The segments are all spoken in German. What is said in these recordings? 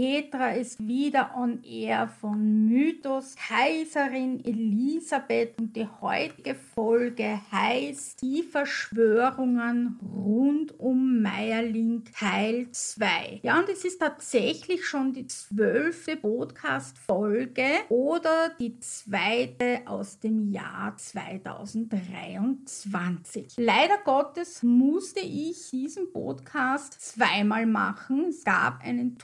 Petra ist wieder on air von Mythos Kaiserin Elisabeth und die heutige Folge heißt Die Verschwörungen rund um Meierling Teil 2. Ja, und es ist tatsächlich schon die zwölfte Podcast-Folge oder die zweite aus dem Jahr 2023. Leider Gottes musste ich diesen Podcast zweimal machen. Es gab einen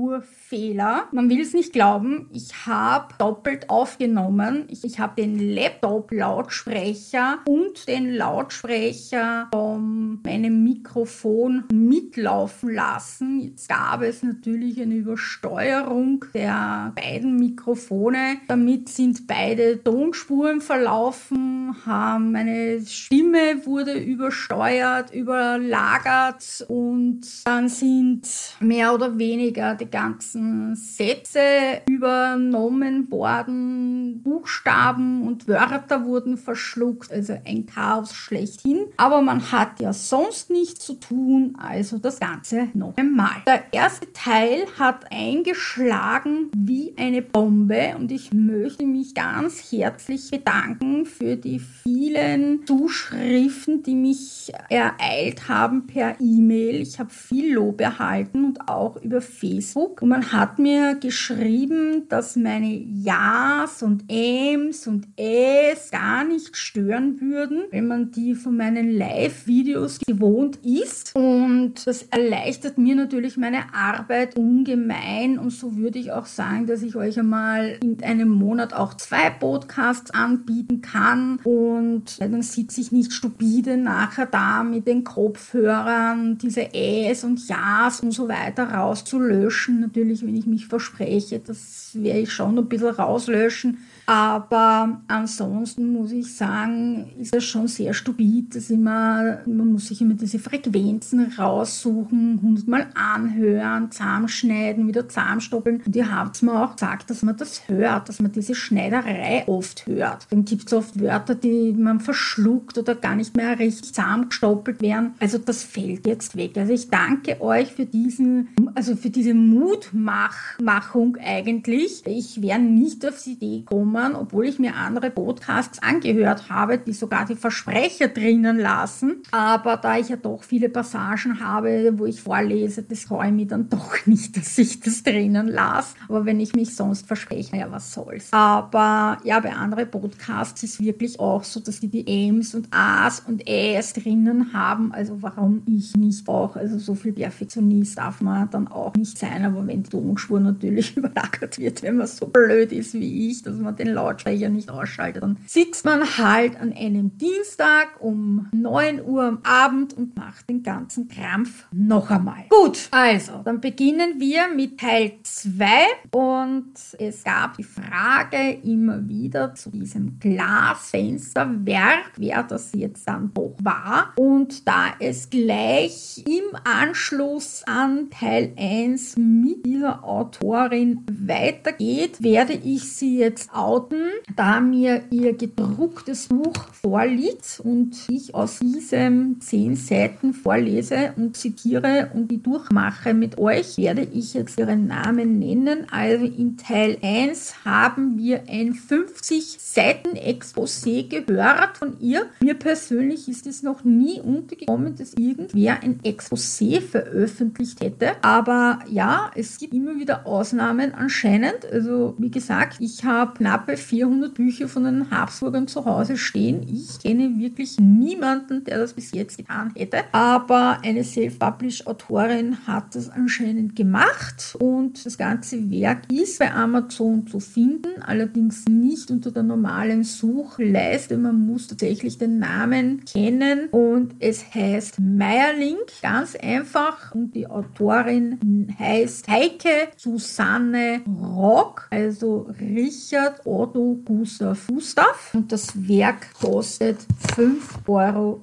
Tonspurfehler. Man will es nicht glauben, ich habe doppelt aufgenommen. Ich, ich habe den Laptop-Lautsprecher und den Lautsprecher von meinem Mikrofon mitlaufen lassen. Jetzt gab es natürlich eine Übersteuerung der beiden Mikrofone. Damit sind beide Tonspuren verlaufen, haben meine Stimme wurde übersteuert, überlagert und dann sind mehr oder weniger die ganzen Sätze übernommen worden, Buchstaben und Wörter wurden verschluckt, also ein Chaos schlechthin. Aber man hat ja sonst nichts zu tun, also das Ganze noch einmal. Der erste Teil hat eingeschlagen wie eine Bombe und ich möchte mich ganz herzlich bedanken für die vielen Zuschriften, die mich ereilt haben per E-Mail. Ich habe viel Lob erhalten und auch über Facebook. Und man hat mir geschrieben, dass meine Ja's und Äms und Äs gar nicht stören würden, wenn man die von meinen Live-Videos gewohnt ist. Und das erleichtert mir natürlich meine Arbeit ungemein. Und so würde ich auch sagen, dass ich euch einmal in einem Monat auch zwei Podcasts anbieten kann. Und dann sitze ich nicht stupide nachher da mit den Kopfhörern, diese Äs und Ja's und so weiter rauszulöschen. Natürlich, wenn ich mich verspreche, das werde ich schon ein bisschen rauslöschen. Aber ansonsten muss ich sagen, ist das schon sehr stupid, dass immer, man muss sich immer diese Frequenzen raussuchen, hundertmal anhören, zusammenschneiden, wieder zusammenstoppeln. Und ihr habt mir auch gesagt, dass man das hört, dass man diese Schneiderei oft hört. Dann gibt es oft Wörter, die man verschluckt oder gar nicht mehr richtig zusammengestoppelt werden. Also das fällt jetzt weg. Also ich danke euch für diesen, also für diese Mutmachung eigentlich. Ich wäre nicht auf die Idee gekommen, gekommen, obwohl ich mir andere Podcasts angehört habe, die sogar die Versprecher drinnen lassen. Aber da ich ja doch viele Passagen habe, wo ich vorlese, das freue ich mich dann doch nicht, dass ich das drinnen lasse. Aber wenn ich mich sonst verspreche, ja, was soll's. Aber ja, bei anderen Podcasts ist es wirklich auch so, dass die die M's und A's und Ä's drinnen haben. Also warum ich nicht auch? Also so viel Perfektionist darf man dann auch nicht sein. Aber wenn die Tonspur natürlich überlagert wird, wenn man so blöd ist wie ich, dass man den Lautsprecher nicht ausschaltet. Dann sitzt man halt an einem Dienstag um 9 Uhr am Abend und macht den ganzen Krampf noch einmal. Gut, also, dann beginnen wir mit Teil 2 und es gab die Frage immer wieder zu diesem Glasfensterwerk, wer das jetzt dann doch war. Und da es gleich im Anschluss an Teil 1 mit dieser Autorin weitergeht, werde ich sie jetzt auch outen, da mir ihr gedrucktes Buch vorliegt und ich aus diesem zehn Seiten vorlese und zitiere und die durchmache mit euch, werde ich jetzt ihren Namen nennen. Also in Teil 1 haben wir ein 50 Seiten Exposé gehört von ihr. Mir persönlich ist es noch nie untergekommen, dass irgendwer ein Exposé veröffentlicht hätte. Aber ja, es gibt immer wieder Ausnahmen anscheinend. Also wie gesagt, ich habe knappe knappe 400 Bücher von den Habsburgern zu Hause stehen. Ich kenne wirklich niemanden, der das bis jetzt getan hätte. Aber eine Self-Publish-Autorin hat das anscheinend gemacht und das ganze Werk ist bei Amazon zu finden, allerdings nicht unter der normalen Suchleiste. Man muss tatsächlich den Namen kennen und es heißt Meierling, ganz einfach. Und die Autorin heißt Heike Susanne Rock, also Richard Otto Gustav Gustav und das Werk kostet 5,99 Euro.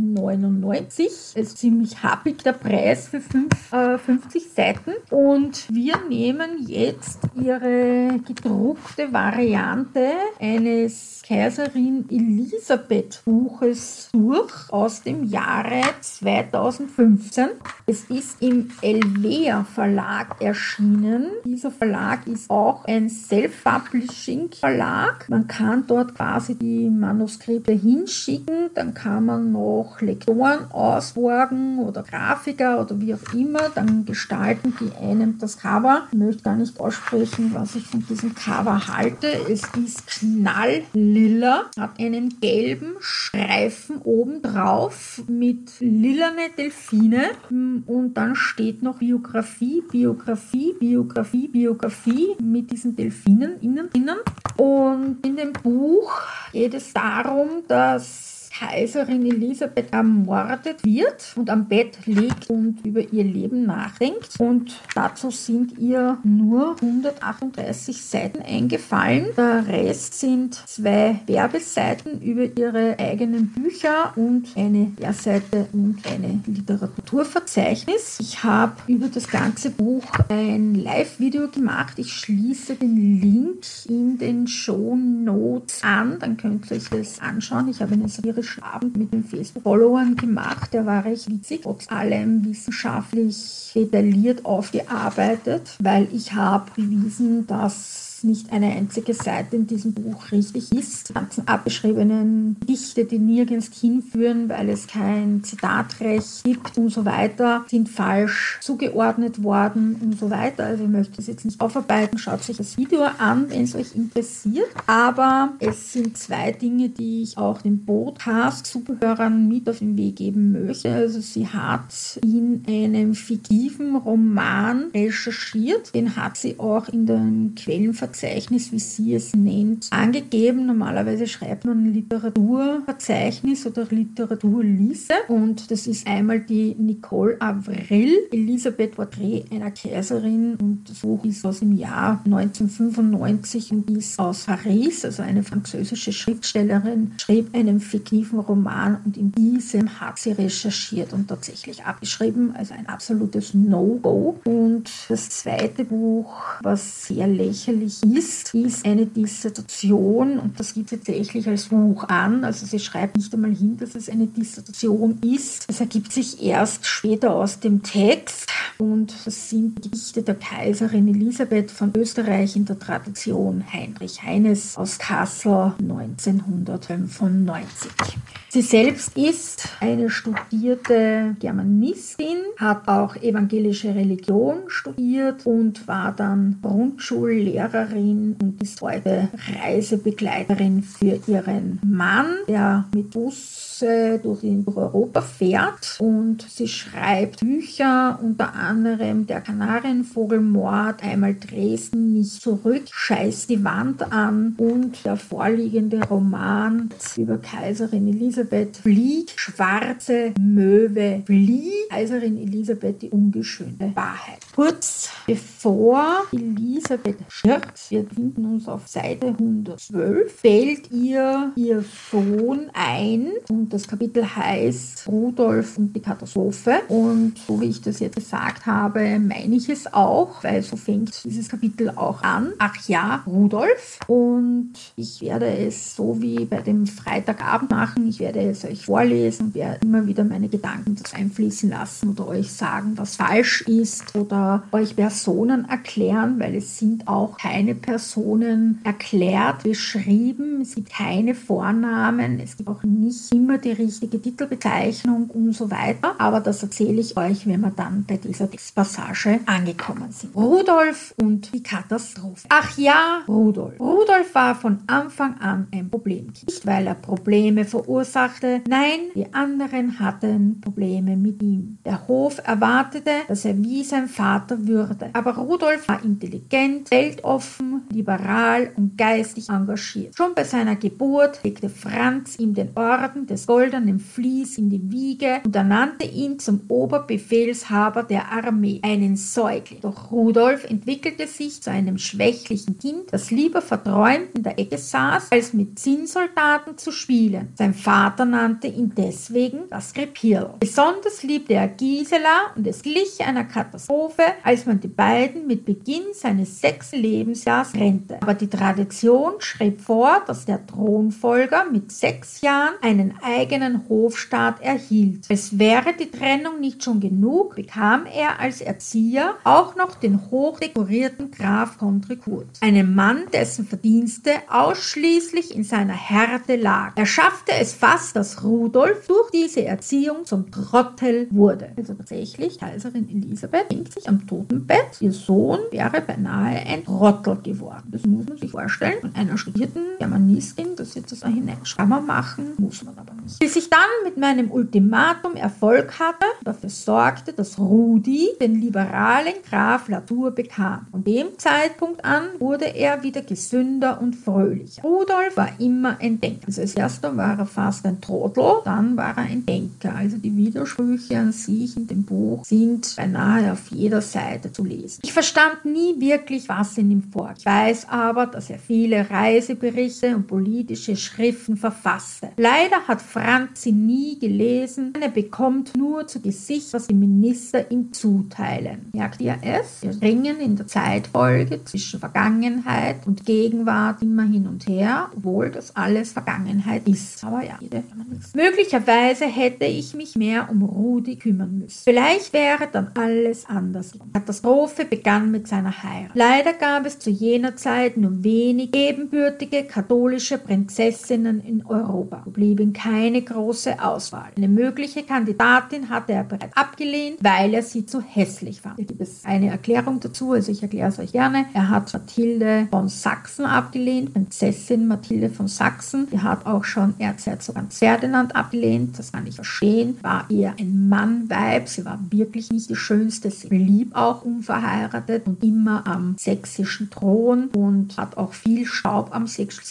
Ist ziemlich happig der Preis für 5, äh, 50 Seiten und wir nehmen jetzt ihre gedruckte Variante eines Kaiserin Elisabeth Buches durch aus dem Jahre 2015. Es ist im Elvea Verlag erschienen. Dieser Verlag ist auch ein Self-Publishing Verlag. Man kann dort quasi die Manuskripte hinschicken, dann kann man noch Lektoren ausborgen oder Grafiker oder wie auch immer, dann gestalten die einem das Cover. Ich möchte gar nicht aussprechen, was ich von diesem Cover halte. Es ist knalllila, hat einen gelben Streifen oben drauf mit lilane Delfine und dann steht noch Biografie, Biografie, Biografie, Biografie mit diesen Delfinen innen. innen. Und in dem Buch geht es darum, dass Kaiserin Elisabeth ermordet wird und am Bett liegt und über ihr Leben nachdenkt. Und dazu sind ihr nur 138 Seiten eingefallen. Der Rest sind zwei Werbeseiten über ihre eigenen Bücher und eine Lehrseite und eine Literaturverzeichnis. Ich habe über das ganze Buch ein Live-Video gemacht. Ich schließe den Link in den Show Notes an. Dann könnt ihr euch das anschauen. Ich habe eine satirische Abend mit den Facebook-Followern gemacht. Der war recht witzig, trotz allem wissenschaftlich detailliert aufgearbeitet, weil ich habe bewiesen, dass nicht eine einzige Seite in diesem Buch richtig ist. Die ganzen abgeschriebenen Dichte, die nirgends hinführen, weil es kein Zitatrecht gibt und so weiter, sind falsch zugeordnet worden und so weiter. Also ich möchte es jetzt nicht aufarbeiten. Schaut euch das Video an, wenn es euch interessiert. Aber es sind zwei Dinge, die ich auch den Podcast-Zuhörern mit auf den Weg geben möchte. Also sie hat in einem fiktiven Roman recherchiert. Den hat sie auch in den Quellenverzeichnissen Verzeichnis, wie sie es nennt, angegeben. Normalerweise schreibt man Literaturverzeichnis oder Literaturliste und das ist einmal die Nicole Avril, Elisabeth Porträt einer Kaiserin und das Buch ist aus dem Jahr 1995 und ist aus Paris, also eine französische Schriftstellerin, schrieb einen fiktiven Roman und in diesem hat sie recherchiert und tatsächlich abgeschrieben, also ein absolutes No-Go. Und das zweite Buch, was sehr lächerlich ist, ist eine Dissertation und das gibt tatsächlich als Buch an. Also sie schreibt nicht einmal hin, dass es eine Dissertation ist. Es ergibt sich erst später aus dem Text und das sind Gedichte der Kaiserin Elisabeth von Österreich in der Tradition Heinrich Heines aus Kassel 1995. Sie selbst ist eine studierte Germanistin, hat auch evangelische Religion studiert und war dann Grundschullehrerin Lehrerin und ist heute Reisebegleiterin für ihren Mann, der mit Bus durch, durch Europa fährt und sie schreibt Bücher, unter anderem Der Kanarienvogelmord, einmal Dresden nicht zurück, scheißt die Wand an und der vorliegende Roman über Kaiserin Elisabeth fliegt, schwarze Möwe fliegt, Kaiserin Elisabeth die ungeschönte Wahrheit. Kurz bevor Elisabeth stirbt, wir finden uns auf Seite 112, fällt ihr ihr Sohn ein und und das Kapitel heißt Rudolf und die Katastrophe. Und so wie ich das jetzt gesagt habe, meine ich es auch, weil so fängt dieses Kapitel auch an. Ach ja, Rudolf. Und ich werde es so wie bei dem Freitagabend machen. Ich werde es euch vorlesen, werde immer wieder meine Gedanken einfließen lassen oder euch sagen, was falsch ist oder euch Personen erklären, weil es sind auch keine Personen erklärt, beschrieben. Es gibt keine Vornamen. Es gibt auch nicht immer die richtige Titelbezeichnung und so weiter. Aber das erzähle ich euch, wenn wir dann bei dieser Textpassage angekommen sind. Rudolf und die Katastrophe. Ach ja, Rudolf. Rudolf war von Anfang an ein Problemkind. Nicht, weil er Probleme verursachte. Nein, die anderen hatten Probleme mit ihm. Der Hof erwartete, dass er wie sein Vater würde. Aber Rudolf war intelligent, weltoffen, liberal und geistig engagiert. Schon bei seiner Geburt legte Franz ihm den Orden des goldenen Vlies in die Wiege und ernannte ihn zum Oberbefehlshaber der Armee, einen Säugling. Doch Rudolf entwickelte sich zu einem schwächlichen Kind, das lieber verträumt in der Ecke saß, als mit Zinnsoldaten zu spielen. Sein Vater nannte ihn deswegen das Krepierl. Besonders liebte er Gisela und es glich einer Katastrophe, als man die beiden mit Beginn seines sechsten Lebensjahres trennte. Aber die Tradition schrieb vor, dass der Thronfolger mit sechs Jahren einen eigenen Hofstaat erhielt. Es wäre die Trennung nicht schon genug, bekam er als Erzieher auch noch den hochdekorierten Graf Contrecourt, einen Mann, dessen Verdienste ausschließlich in seiner Härte lag. Er schaffte es fast, dass Rudolf durch diese Erziehung zum Trottel wurde. Also tatsächlich, Kaiserin Elisabeth hängt sich am Totenbett. Ihr Sohn wäre beinahe ein Trottel geworden. Das muss man sich vorstellen. Von einer studierten Germanistin, das jetzt das da hineinschreiben machen, muss man aber nicht. Bis ich dann mit meinem Ultimatum Erfolg hatte, dafür sorgte, dass Rudi den liberalen Graf Latour bekam. Von dem Zeitpunkt an wurde er wieder gesünder und fröhlicher. Rudolf war immer ein Denker. Also als erster war er fast ein Trottel, dann war er ein Denker. Also die Widersprüche an sich in dem Buch sind beinahe auf jeder Seite zu lesen. Ich verstand nie wirklich, was in ihm vorging. Ich weiß aber, dass er viele Reiseberichte und politische Schriften verfasste. Leider hat Franz sie nie gelesen. Er bekommt nur zu Gesicht, was die Minister ihm zuteilen. Merkt ihr es? Wir ringen in der Zeitfolge zwischen Vergangenheit und Gegenwart immer hin und her, obwohl das alles Vergangenheit ist. Aber ja, Möglicherweise hätte ich mich mehr um Rudi kümmern müssen. Vielleicht wäre dann alles anders. Die Katastrophe begann mit seiner Heirat. Leider gab es zu jener Zeit nur wenig ebenbürtige katholische Prinzessinnen in Europa. Blieb keine große Auswahl. Eine mögliche Kandidatin hatte er bereits abgelehnt, weil er sie zu hässlich fand. Hier gibt es eine Erklärung dazu, also ich erkläre es euch gerne. Er hat Mathilde von Sachsen abgelehnt, Prinzessin Mathilde von Sachsen. Die hat auch schon Erzherzog Ferdinand abgelehnt. Das kann ich verstehen. War eher ein Mann-Weib. Sie war wirklich nicht die schönste. Sie blieb auch unverheiratet und immer am sächsischen Thron und hat auch viel Staub am sächsischen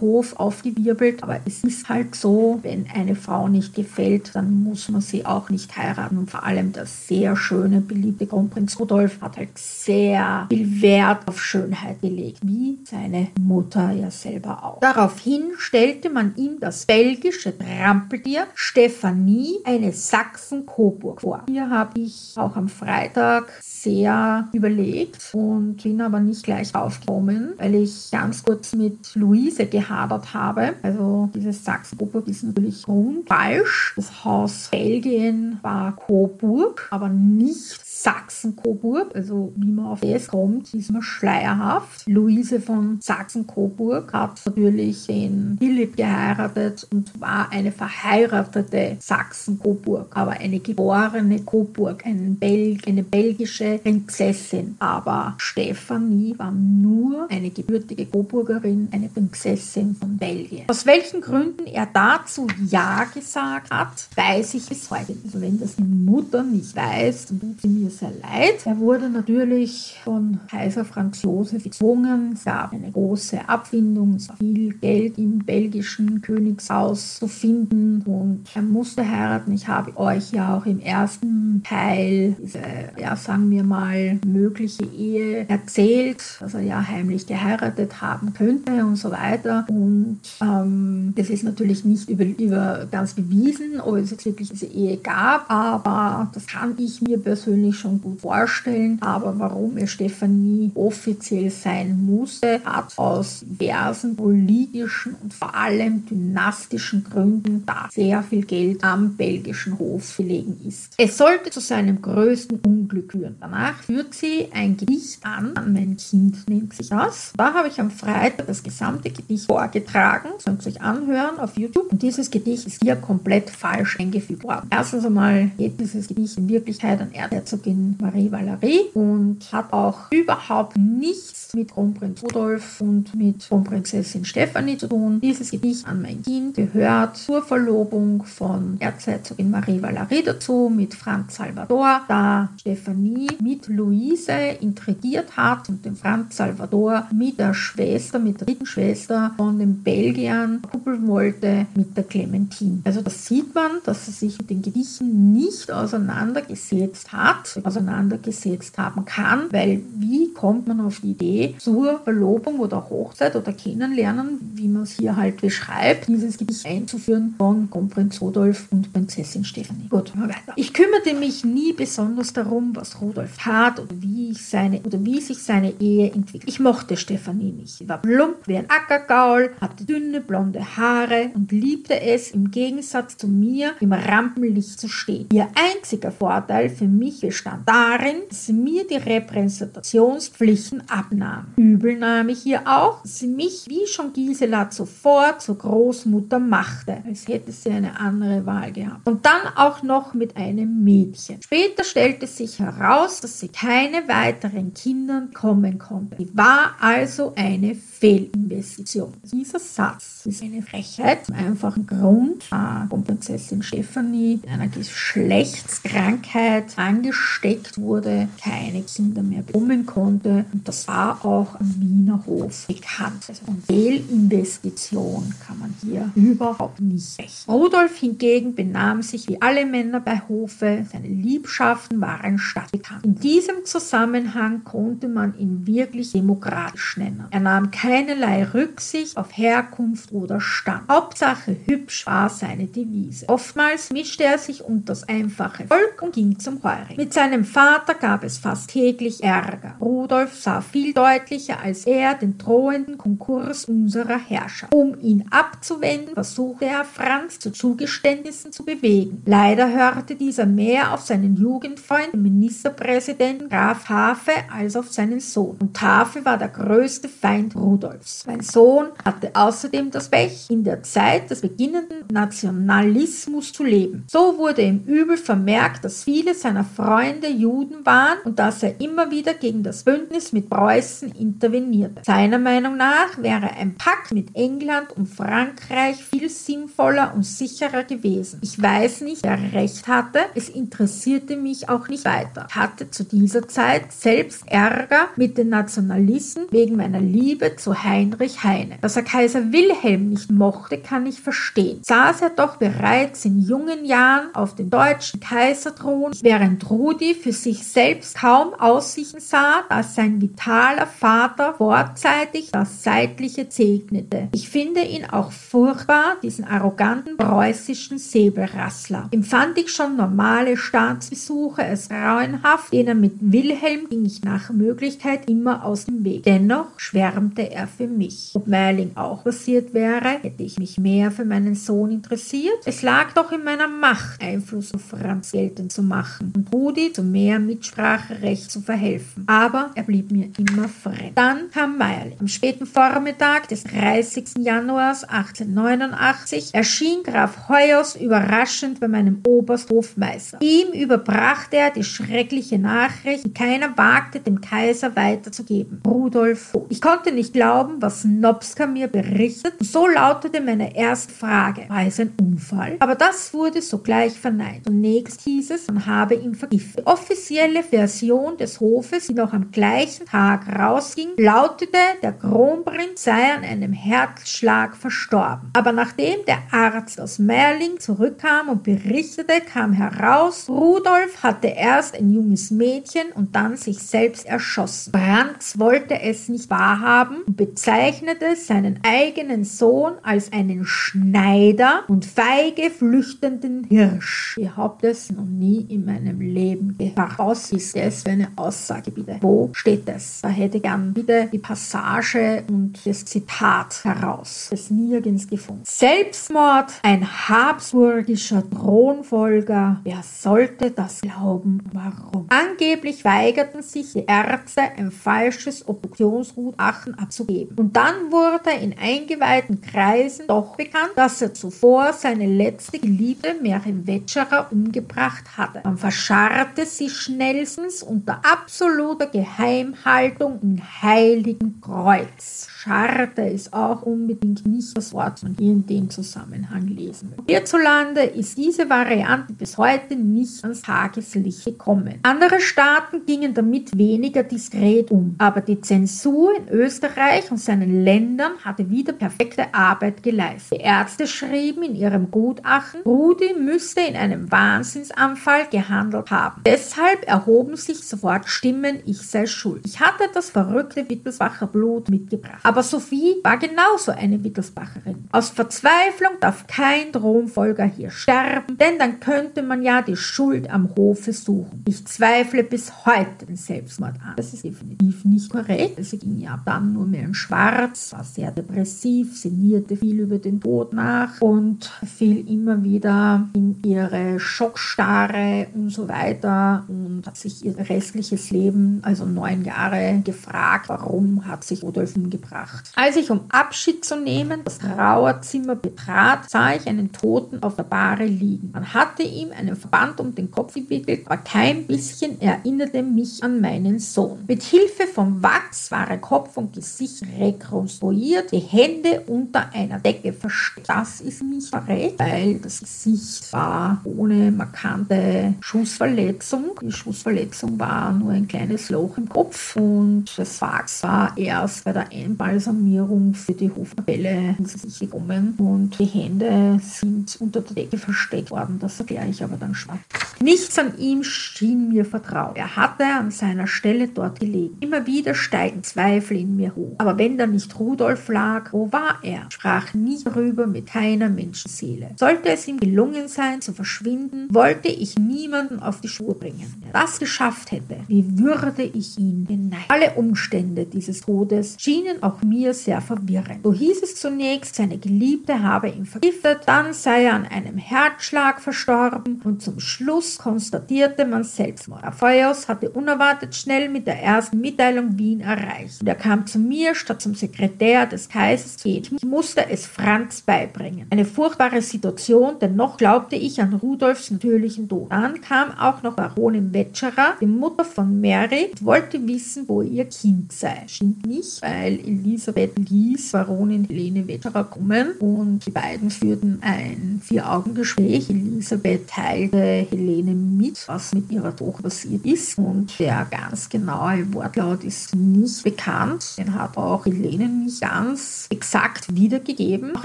Hof aufgewirbelt. Aber es ist halt so, wenn eine Frau nicht gefällt, dann muss man sie auch nicht heiraten. Und vor allem der sehr schöne, beliebte Kronprinz Rudolf hat halt sehr viel Wert auf Schönheit gelegt, wie seine Mutter ja selber auch. Daraufhin stellte man ihm das belgische Trampeltier Stephanie, eine Sachsen-Coburg vor. Hier habe ich auch am Freitag sehr überlegt und bin aber nicht gleich draufgekommen, weil ich ganz kurz mit Luise gehadert habe. Also dieses Sachsen-Coburg ist natürlich grundfalsch. Das Haus Belgien war Coburg, aber nicht Sachsen-Coburg, also wie man auf das kommt, ist immer schleierhaft. Luise von Sachsen-Coburg hat natürlich den Philipp geheiratet und war eine verheiratete Sachsen-Coburg, aber eine geborene Coburg, eine, Bel eine belgische Prinzessin. Aber Stefanie war nur eine gebürtige Coburgerin, eine Prinzessin von Belgien. Aus welchen Gründen er dazu Ja gesagt hat, weiß ich bis heute. Also wenn das die Mutter nicht weiß, dann tut sie mir sehr leid. Er wurde natürlich von Kaiser Franz Josef gezwungen. Es gab eine große Abfindung, es war viel Geld im belgischen Königshaus zu finden und er musste heiraten. Ich habe euch ja auch im ersten Teil diese, ja, sagen wir mal, mögliche Ehe erzählt, dass er ja heimlich geheiratet haben könnte und so weiter. Und ähm, das ist natürlich nicht über, über ganz bewiesen, ob es jetzt wirklich diese Ehe gab, aber das kann ich mir persönlich schon gut vorstellen. Aber warum er Stefanie offiziell sein musste, hat aus diversen politischen und vor allem dynastischen Gründen, da sehr viel Geld am belgischen Hof gelegen ist. Es sollte zu seinem größten Unglück führen. Danach führt sie ein Gedicht an, an mein Kind nennt sich das. Da habe ich am Freitag das gesamte Gedicht vorgetragen, könnt ihr euch anhören auf YouTube. Und dieses Gedicht ist hier komplett falsch eingefügt worden. Erstens einmal geht dieses Gedicht in Wirklichkeit an Erzherzogin Marie Valerie und hat auch überhaupt nichts mit Kronprinz Rudolf und mit Kronprinzessin Stephanie zu tun. Dieses Gedicht an mein Kind gehört zur Verlobung von Erzherzogin Marie Valerie dazu mit Franz Salvador, da Stephanie mit Luise intrigiert hat und den Franz Salvador mit der Schwester, mit der dritten Schwester von den Belgiern kuppeln wollte mit der Clementine. Also das sieht man, dass er sich mit den Gedichten nicht auseinandergesetzt hat, auseinandergesetzt haben kann, weil wie kommt man auf die Idee, zur Verlobung oder Hochzeit oder Kennenlernen, wie man es hier halt beschreibt, dieses Gedicht einzuführen von Kronprinz Rudolf und Prinzessin Stephanie. Gut, mal weiter. Ich kümmerte mich nie besonders darum, was Rudolf tat oder wie ich seine oder wie sich seine Ehe entwickelt. Ich mochte Stephanie nicht. Sie war plump wie ein Ackergaul, hatte dünne blonde Haare und liebte es im Gegensatz zu mir im Rampenlicht zu stehen. Ihr einziger Vorteil für mich bestand darin, dass sie mir die Repräsentationspflichten abnahm. Übel nahm ich ihr auch, dass sie mich, wie schon Gisela zuvor, zur Großmutter machte, als hätte sie eine andere Wahl gehabt. Und dann auch noch mit einem Mädchen. Später stellte sich heraus, dass sie keine weiteren Kindern kommen konnte. Sie war also eine Fehlinvestition. Dieser Satz ist eine Frechheit, zum einfachen Grund, da Prinzessin Stephanie in einer Geschlechtskrankheit angesteckt wurde, keine Kinder mehr bekommen konnte und das war auch am Wiener Hof bekannt. Also von Fehlinvestition kann man hier überhaupt nicht sprechen. Rudolf hingegen benahm sich wie alle Männer bei Hofe, seine Liebschaften waren stadtbekannt. In diesem Zusammenhang konnte man ihn wirklich demokratisch nennen. Er nahm keine keinerlei Rücksicht auf Herkunft oder Stand. Hauptsache hübsch war seine Devise. Oftmals mischte er sich unter das einfache Volk und ging zum Heuring. Mit seinem Vater gab es fast täglich Ärger. Rudolf sah viel deutlicher als er den drohenden Konkurs unserer Herrscher. Um ihn abzuwenden, versuchte er Franz zu Zugeständnissen zu bewegen. Leider hörte dieser mehr auf seinen Jugendfreund, den Ministerpräsidenten Graf Hafe, als auf seinen Sohn. Und Hafe war der größte Feind Rudolf. Rudolfs. Mein Sohn hatte außerdem das Pech, in der Zeit des beginnenden Nationalismus zu leben. So wurde ihm übel vermerkt, dass viele seiner Freunde Juden waren und dass er immer wieder gegen das Bündnis mit Preußen intervenierte. Seiner Meinung nach wäre ein Pakt mit England und Frankreich viel sinnvoller und sicherer gewesen. Ich weiß nicht, wer recht hatte. Es interessierte mich auch nicht weiter. Ich hatte zu dieser Zeit selbst Ärger mit den Nationalisten wegen meiner Liebe zu Heinrich Heine. Dass er Kaiser Wilhelm nicht mochte, kann ich verstehen. Saß er doch bereits in jungen Jahren auf dem deutschen Kaiserthron, während Rudi für sich selbst kaum Aussichten sah, dass sein vitaler Vater vorzeitig das Seitliche segnete. Ich finde ihn auch furchtbar, diesen arroganten preußischen Säbelrassler. Empfand ich schon normale Staatsbesuche als grauenhaft, denen mit Wilhelm ging ich nach Möglichkeit immer aus dem Weg. Dennoch schwärmte er für mich. Ob Merling auch passiert wäre, hätte ich mich mehr für meinen Sohn interessiert. Es lag doch in meiner Macht, Einfluss auf Franz geltend zu machen und Rudi zu mehr Mitspracherecht zu verhelfen. Aber er blieb mir immer fremd. Dann kam Meierling. Am späten Vormittag des 30. Januars 1889 erschien Graf Hoyos überraschend bei meinem Obersthofmeister. Ihm überbrachte er die schreckliche Nachricht, die keiner wagte, dem Kaiser weiterzugeben. Rudolf, ich konnte nicht glauben, glauben, was Nopska mir berichtet. So lautete meine erste Frage. War es ein Unfall? Aber das wurde sogleich verneint. Zunächst hieß es, man habe ihn vergiftet. Die offizielle Version des Hofes, die noch am gleichen Tag rausging, lautete, der Kronprinz sei an einem Herzschlag verstorben. Aber nachdem der Arzt aus Merling zurückkam und berichtete, kam heraus, Rudolf hatte erst ein junges Mädchen und dann sich selbst erschossen. Franz wollte es nicht wahrhaben und bezeichnete seinen eigenen Sohn als einen Schneider und feige flüchtenden Hirsch. Ich habe das noch nie in meinem Leben gehört. Was ist das für eine Aussage bitte? Wo steht das? Da hätte ich gern bitte die Passage und das Zitat heraus. Das nirgends gefunden. Selbstmord, ein habsburgischer Thronfolger. Wer sollte das glauben? Warum? Angeblich weigerten sich die Ärzte, ein falsches Obduktionsgutachten abzugeben abzugeben. Und dann wurde in eingeweihten Kreisen doch bekannt, dass er zuvor seine letzte Geliebte Mary Wetscherer umgebracht hatte. Man verscharrte sie schnellstens unter absoluter Geheimhaltung im Heiligen Kreuz. Scharte ist auch unbedingt nicht das Wort, das man hier in dem Zusammenhang lesen will. Hierzulande ist diese Variante bis heute nicht ans Tageslicht gekommen. Andere Staaten gingen damit weniger diskret um, aber die Zensur in Österreich und seinen Ländern hatte wieder perfekte Arbeit geleistet. Die Ärzte schrieben in ihrem Gutachten, Rudi müsste in einem Wahnsinnsanfall gehandelt haben. Deshalb erhoben sich sofort Stimmen, ich sei schuld. Ich hatte das verrückte Wittelsbacher Blut mitgebracht. Aber Sophie war genauso eine Wittelsbacherin. Aus Verzweiflung darf kein Thronfolger hier sterben, denn dann könnte man ja die Schuld am Hofe suchen. Ich zweifle bis heute den Selbstmord an. Das ist definitiv nicht korrekt. Sie ging ja dann nur mehr in Schwarz, war sehr depressiv, sinnierte viel über den Tod nach und fiel immer wieder in ihre Schockstarre und so weiter und hat sich ihr restliches Leben, also neun Jahre, gefragt, warum hat sich Rudolf umgebracht. Als ich um Abschied zu nehmen das Trauerzimmer betrat, sah ich einen Toten auf der Bahre liegen. Man hatte ihm einen Verband um den Kopf gewickelt, aber kein bisschen erinnerte mich an meinen Sohn. Mit Hilfe von Wachs waren Kopf und Gesicht rekonstruiert, die Hände unter einer Decke versteckt. Das ist nicht korrekt, weil das Gesicht war ohne markante Schussverletzung. Die Schussverletzung war nur ein kleines Loch im Kopf und das Wachs war erst bei der Einbalsamierung für die Hofkapelle gekommen und die Hände sind unter der Decke versteckt worden. Das erkläre ich aber dann schwarz. Nichts an ihm schien mir vertraut. Er hatte an seiner Stelle dort gelegen. Immer wieder steigen Zweifel in mir hoch. Aber wenn da nicht Rudolf lag, wo war er? Sprach nie darüber mit keiner Menschenseele. Sollte es ihm gelungen sein, zu verschwinden, wollte ich niemanden auf die Spur bringen. Der das geschafft hätte, wie würde ich ihn beneiden? Alle Umstände dieses Todes schienen auch mir sehr verwirrend. So hieß es zunächst, seine Geliebte habe ihn vergiftet, dann sei er an einem Herzschlag verstorben und zum Schluss konstatierte man Selbstmord. Feuers hatte unerwartet schnell mit der ersten Mitteilung Wien erreicht. Und er kam zu mir, statt zum Sekretär des Kaisers gehen. Ich musste es Franz beibringen. Eine furchtbare Situation, denn noch glaubte ich an Rudolfs natürlichen Tod. Dann kam auch noch Baronin Wetscherer, die Mutter von Mary, und wollte wissen, wo ihr Kind sei. Stimmt nicht, weil Elisabeth ließ Baronin Helene Wetscherer kommen und die beiden führten ein Vier-Augen-Gespräch. Elisabeth teilte Helene mit, was mit ihrer Tochter passiert ist und der ganz genaue Wortlaut ist nicht bekannt. Den hat auch Helene nicht ganz exakt wiedergegeben. Auch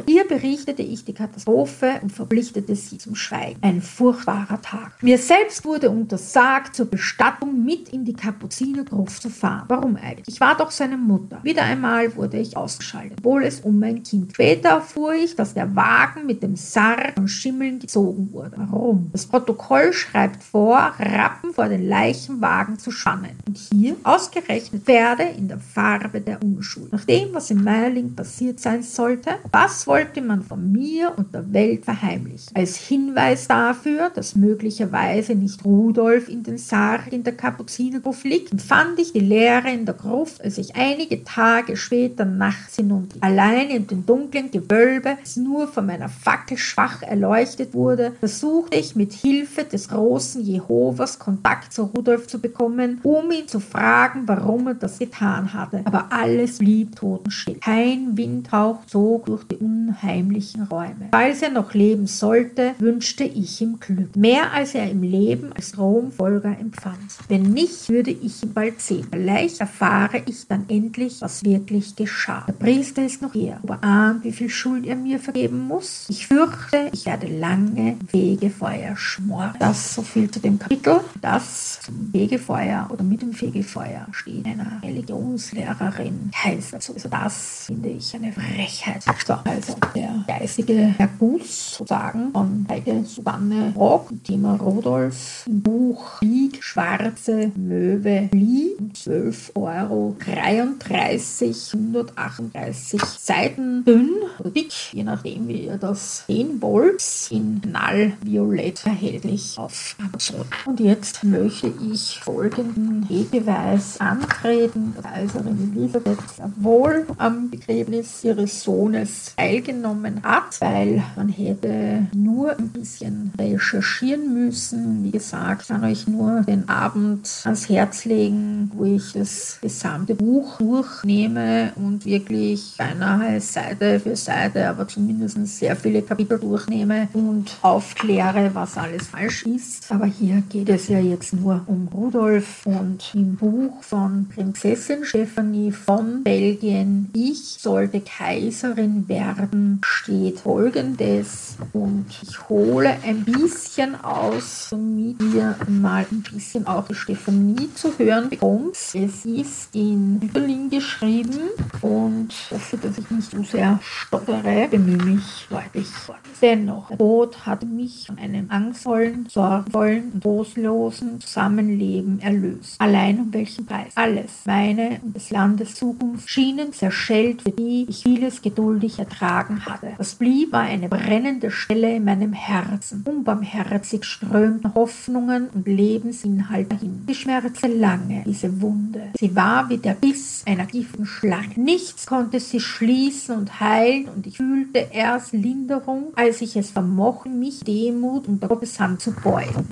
ihr berichtete ich die Katastrophe und verpflichtete sie zum Schweigen. Ein furchtbarer Tag. Mir selbst wurde untersagt, zur Bestattung mit in die Kapuzinergruft zu fahren. Warum eigentlich? Ich war doch seine Mutter. Wieder einmal wurde ich ausgeschaltet, obwohl es um mein Kind. Später erfuhr ich, dass der Wagen mit dem Sarg von Schimmeln gezogen wurde. Warum? Das Protokoll schreibt vor, Rappen vor den Leichenwagen zu spannen. Und hier ausgerechnet Pferde in der Farbe der Unschuld. Nach dem, was in Meierling passiert sein sollte, was wollte man von mir und der Welt verheimlichen? Als Hinweis dafür, dass möglicherweise nicht Rudolf in den Sarg in der Kapuzinergruft liegt, empfand ich die Leere in der Gruft, als ich einige Tage später nachts hinunter. Allein in dem dunklen Gewölbe, das nur von meiner Fackel schwach erleuchtet wurde, versuchte ich mit Hilfe des großen Jehovas Kontakt zu Rudolf zu bekommen, um ihn zu fragen, warum er das getan hatte. Aber alles blieb totenstill. Kein Windhauch zog durch die unheimlichen Räume. Falls er noch leben sollte, wünschte ich ihm Glück. Mehr als er im Leben als Romfolger empfand. Wenn nicht, würde ich ihn bald sehen. Vielleicht erfahre ich dann endlich, was wirklich geschah. Der Priester ist noch hier, aber ahnt, wie viel Schuld er mir vergeben muss. Ich fürchte, ich werde lange Wege vorher schmoren. Das so viel zu dem Kapitel. Das zum Fegefeuer oder mit dem Fegefeuer steht einer Religionslehrerin heißt. Also das finde ich eine Frechheit. So, also der geistige Erguss sozusagen von Heike Susanne Rock, Thema Rodolf im Buch Krieg, Schwarze Möwe, Lie, 12 Euro 33, 138 Seiten dünn oder dick, je nachdem wie ihr das sehen wollt, in Knallviolett erhältlich auf Amazon. Und jetzt möchte ich folgenden Hegeweis antreten. Kaiserin Elisabeth wohl am Begräbnis ihres Sohnes teilgenommen hat, weil man hätte nur ein bisschen recherchieren müssen. Wie gesagt, kann euch nur den Abend ans Herz legen, wo ich das gesamte Buch durchnehme und wirklich beinahe Seite für Seite, aber zumindest sehr viele Kapitel durchnehme und aufkläre, was alles falsch ist. Aber hier geht es ja jetzt nur um Rudolf und im Buch von Prinzessin Stephanie von Belgien, ich sollte Kaiserin werden, steht folgendes und ich hole ein bisschen aus, damit ihr mal ein bisschen auch die Stephanie zu hören bekommt. Es ist in Überling geschrieben und hoffe, dass ich nicht zu sehr stottere, bemühe mich deutlich vor. Dennoch, der Tod hat mich von einem angstvollen, sorgenvollen und trostlosen Zusammenleben erlöst. Allein um welchen Preis? Alles, meine und des Landes Zukunft, schienen zerschellt, für die ich vieles geduldig ertragen hatte. Was blieb, war eine brennende Stelle in meinem Herzen. Unbarmherzig strömten Hoffnungen und Lebensinhalt dahin. Sie schmerzte lange, diese Wunde. Sie war wie der Biss einer giftigen Schlange. Nichts konnte sie schließen und heilen und ich fühlte erst Linderung, als ich es vermochte, mich Demut unter Gottes Hand zu beugen.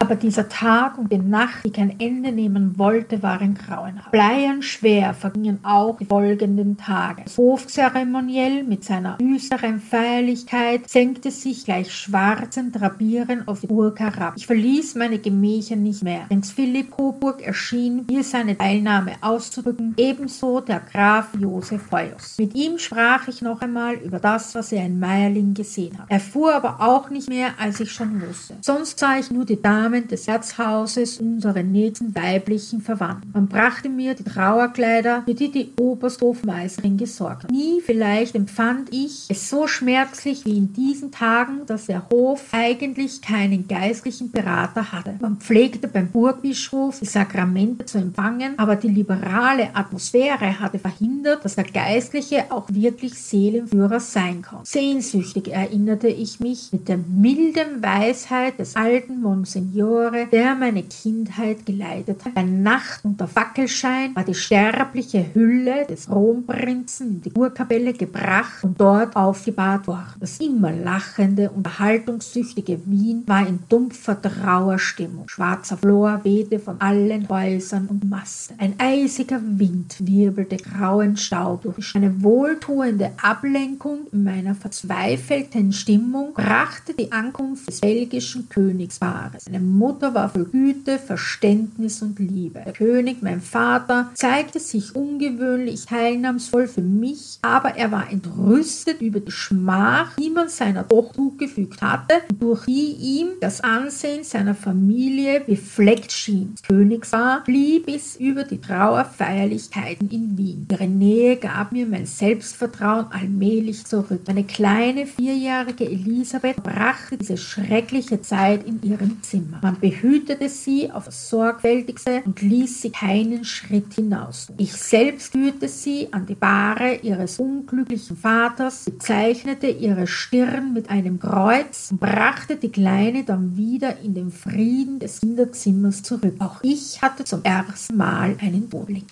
Aber dieser Tag und die Nacht, die kein Ende nehmen wollte, waren grauenhaft. Bleiern schwer vergingen auch die folgenden Tage. Das Hofzeremoniell mit seiner düsteren Feierlichkeit senkte sich gleich schwarzen Drapieren auf die Burg herab. Ich verließ meine Gemächer nicht mehr. Prinz Philipp Coburg erschien, hier seine Teilnahme auszudrücken, ebenso der Graf Josef Feuers. Mit ihm sprach ich noch einmal über das, was er in Meierling gesehen hat. Er fuhr aber auch nicht mehr, als ich schon wusste. Sonst sah ich nur die Damen des Herzhauses, unsere nächsten weiblichen Verwandten. Man brachte mir die Trauerkleider, für die die Obersthofmeisterin gesorgt. Nie vielleicht empfand ich es so schmerzlich wie in diesen Tagen, dass der Hof eigentlich keinen geistlichen Berater hatte. Man pflegte beim Burgbischof die Sakramente zu empfangen, aber die liberale Atmosphäre hatte verhindert, dass der Geistliche auch wirklich Seelenführer sein konnte. Sehnsüchtig erinnerte ich mich mit der milden Weisheit des alten Monsignore, der meine Kindheit geleitet hat. Bei Nacht unter Fackelschein war die sterbliche Hülle des Kronprinzen in die Kurkapelle gebracht und dort aufgebahrt worden. Das immer lachende, unterhaltungssüchtige Wien war in dumpfer Trauerstimmung. Schwarzer Flor wehte von allen Häusern und Massen. Ein eisiger Wind wirbelte grauen Staub durch. Eine wohltuende Ablenkung in meiner verzweifelten Stimmung brachte die Ankunft des belgischen Königspaares. Meine Mutter war voll Güte, Verständnis und Liebe. Der König, mein Vater, zeigte sich ungewöhnlich teilnahmsvoll für mich, aber er war entrüstet über die Schmach, die man seiner Tochter zugefügt hatte durch die ihm das Ansehen seiner Familie befleckt schien. Königspaar blieb bis über die Trauerfeierlichkeiten in Wien. Ihre Nähe gab mir mein Selbstvertrauen allmählich zurück. Meine kleine vierjährige Elisabeth brachte diese schreckliche Zeit in ihrem Zimmer. Man behütete sie auf das Sorgfältigste und ließ sie keinen Schritt hinaus. Ich selbst führte sie an die Bahre ihres unglücklichen Vaters, bezeichnete ihre Stirn mit einem Kreuz und brachte die Kleine dann wieder in den Frieden des Kinderzimmers zurück. Auch ich hatte zum ersten Mal einen Wohlling.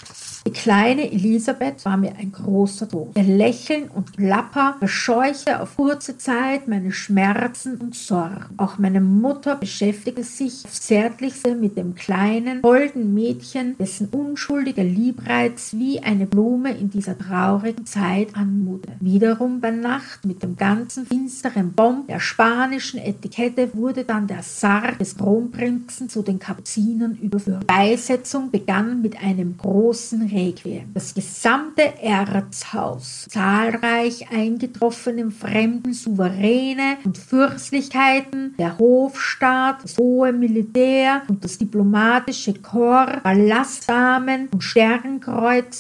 Die kleine Elisabeth war mir ein großer Tod. Ihr Lächeln und Klapper verscheuchte auf kurze Zeit meine Schmerzen und Sorgen. Auch meine Mutter beschäftigte sich aufs Zärtlichste mit dem kleinen, holden Mädchen, dessen unschuldiger Liebreiz wie eine Blume in dieser traurigen Zeit anmutet. Wiederum bei Nacht mit dem ganzen finsteren Bomb der spanischen Etikette wurde dann der Sarg des Kronprinzen zu den Kapuzinern überführt. Die Beisetzung begann mit einem großen Requiem. Das gesamte Erzhaus, zahlreich eingetroffene fremden Souveräne und Fürstlichkeiten, der Hofstaat, das hohe Militär und das diplomatische Korps, Ballastdamen und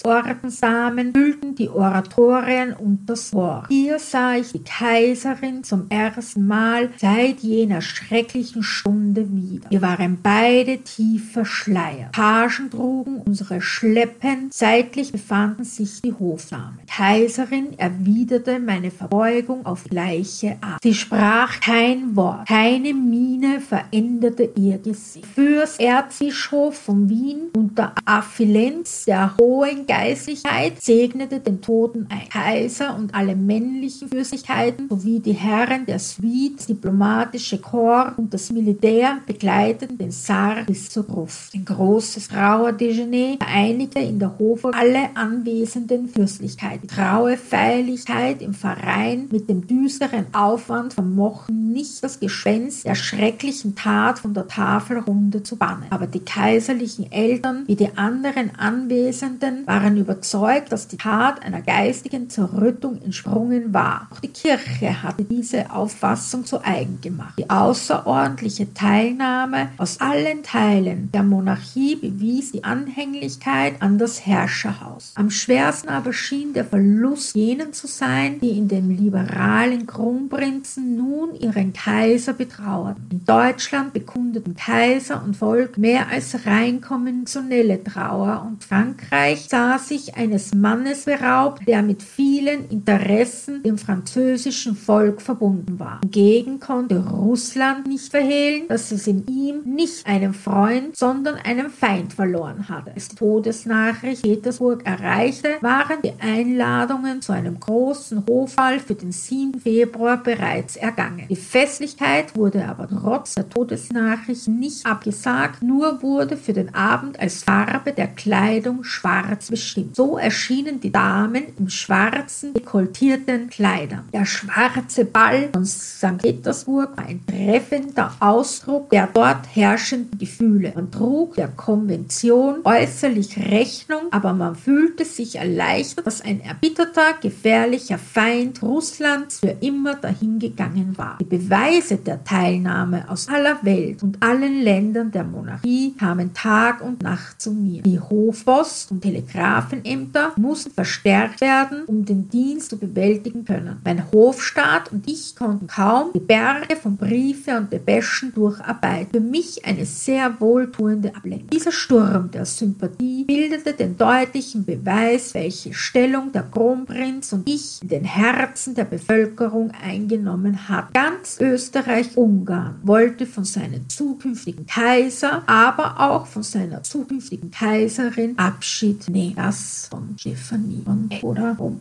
Sternkreuzordensdamen füllten die Oratorien und das Wort. Hier sah ich die Kaiserin zum ersten Mal seit jener schrecklichen Stunde wieder. Wir waren beide tief verschleiert. Pagen trugen unsere Schleppen, seitlich befanden sich die Hofdamen. Die Kaiserin erwiderte meine Verbeugung auf gleiche Art. Sie sprach kein Wort, keine Miene veränderte ihr Gesicht. Fürs Erzbischof von Wien unter Affilenz der hohen Geistlichkeit segnete den Toten ein. Kaiser und alle männlichen Fürstlichkeiten sowie die Herren der Suite, diplomatische Korps und das Militär begleiteten den Sar bis zur Gruft. Ein großes Trauerdejeuner vereinigte in der Hofe alle anwesenden Fürstlichkeiten. Traue Feierlichkeit im Verein mit dem düsteren Aufwand vermochten nicht das Gespenst der schrecklichen Tat von der Tafelrunde zu bannen. Aber die kaiserlichen Eltern wie die anderen Anwesenden waren überzeugt, dass die Tat einer geistigen Zerrüttung entsprungen war. Auch die Kirche hatte diese Auffassung zu eigen gemacht. Die außerordentliche Teilnahme aus allen Teilen der Monarchie bewies die Anhänglichkeit an das Herrscherhaus. Am schwersten aber schien der Verlust jenen zu sein, die in dem liberalen Kronprinzen nun ihren Kaiser betrauerten. In Deutschland bekundeten Kaiser und Volk mehr als rein konventionelle Trauer und Frankreich sah sich eines Mannes beraubt, der mit vielen Interessen dem französischen Volk verbunden war. Hingegen konnte Russland nicht verhehlen, dass es in ihm nicht einen Freund, sondern einen Feind verloren hatte. Als die Todesnachricht Petersburg erreichte, waren die Einladungen zu einem großen Hofball für den 7. Februar bereits ergangen. Die Festlichkeit wurde aber trotz der Todesnachricht nicht abgesagt, nur wurde für den Abend als Farbe der Kleidung schwarz bestimmt. So erschienen die Damen im schwarzen, dekoltierten Kleidern. Der schwarze Ball von St. Petersburg war ein treffender Ausdruck der dort herrschenden Gefühle. Man trug der Konvention äußerlich Rechnung, aber man fühlte sich erleichtert, dass ein erbitterter, gefährlicher Feind Russlands für immer dahingegangen war. Die Beweise der Teilnahme aus aller Welt und allen Ländern der Monarchie kamen Tag und Nacht zu mir. Die Hofpost und Telegrafenämter mussten verstärkt werden, um den Dienst zu bewältigen können. Mein Hofstaat und ich konnten kaum die Berge von Briefe und Depeschen durcharbeiten. Für mich eine sehr wohltuende Ablenkung. Dieser Sturm der Sympathie bildete den deutlichen Beweis, welche Stellung der Kronprinz und ich in den Herzen der Bevölkerung eingenommen hat. Ganz Österreich-Ungarn wollte von seinem zukünftigen Kaiser, aber auch von seiner zukünftigen Kaiserin Abschied nehmen. Das von Stephanie von oder um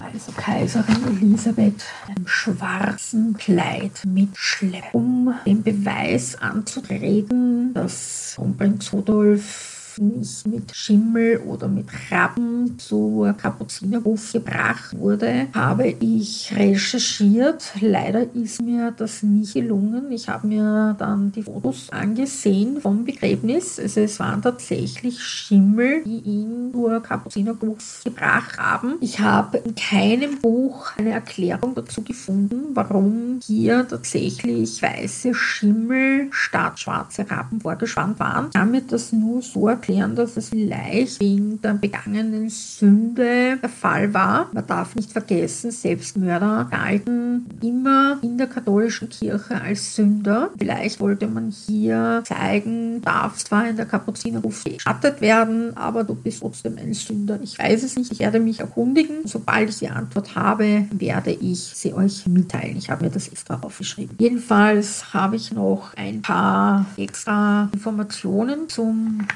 also Kaiserin Elisabeth im schwarzen Kleid mit Schlepp, um den Beweis anzutreten, dass Kronprinz Rudolf nicht mit Schimmel oder mit Krabben zur Kapuzinerruf gebracht wurde, habe ich recherchiert. Leider ist mir das nicht gelungen. Ich habe mir dann die Fotos angesehen vom Begräbnis. Also es waren tatsächlich Schimmel, die ihn zur Kapuzinerruf gebracht haben. Ich habe in keinem Buch eine Erklärung dazu gefunden, warum hier tatsächlich weiße Schimmel statt schwarze Rappen vorgespannt waren. Ich kann mir das nur so erklären, dass es vielleicht wegen der begangenen Sünde der Fall war. Man darf nicht vergessen, Selbstmörder galten immer in der katholischen Kirche als Sünder. Vielleicht wollte man hier zeigen, darf zwar in der Kapuzinerruf geschattet werden, aber du bist trotzdem ein Sünder. Ich weiß es nicht. Ich werde mich erkundigen. Sobald ich die Antwort habe, werde ich sie euch mitteilen. Ich habe mir das extra aufgeschrieben. Jedenfalls habe ich noch ein paar extra Informationen zum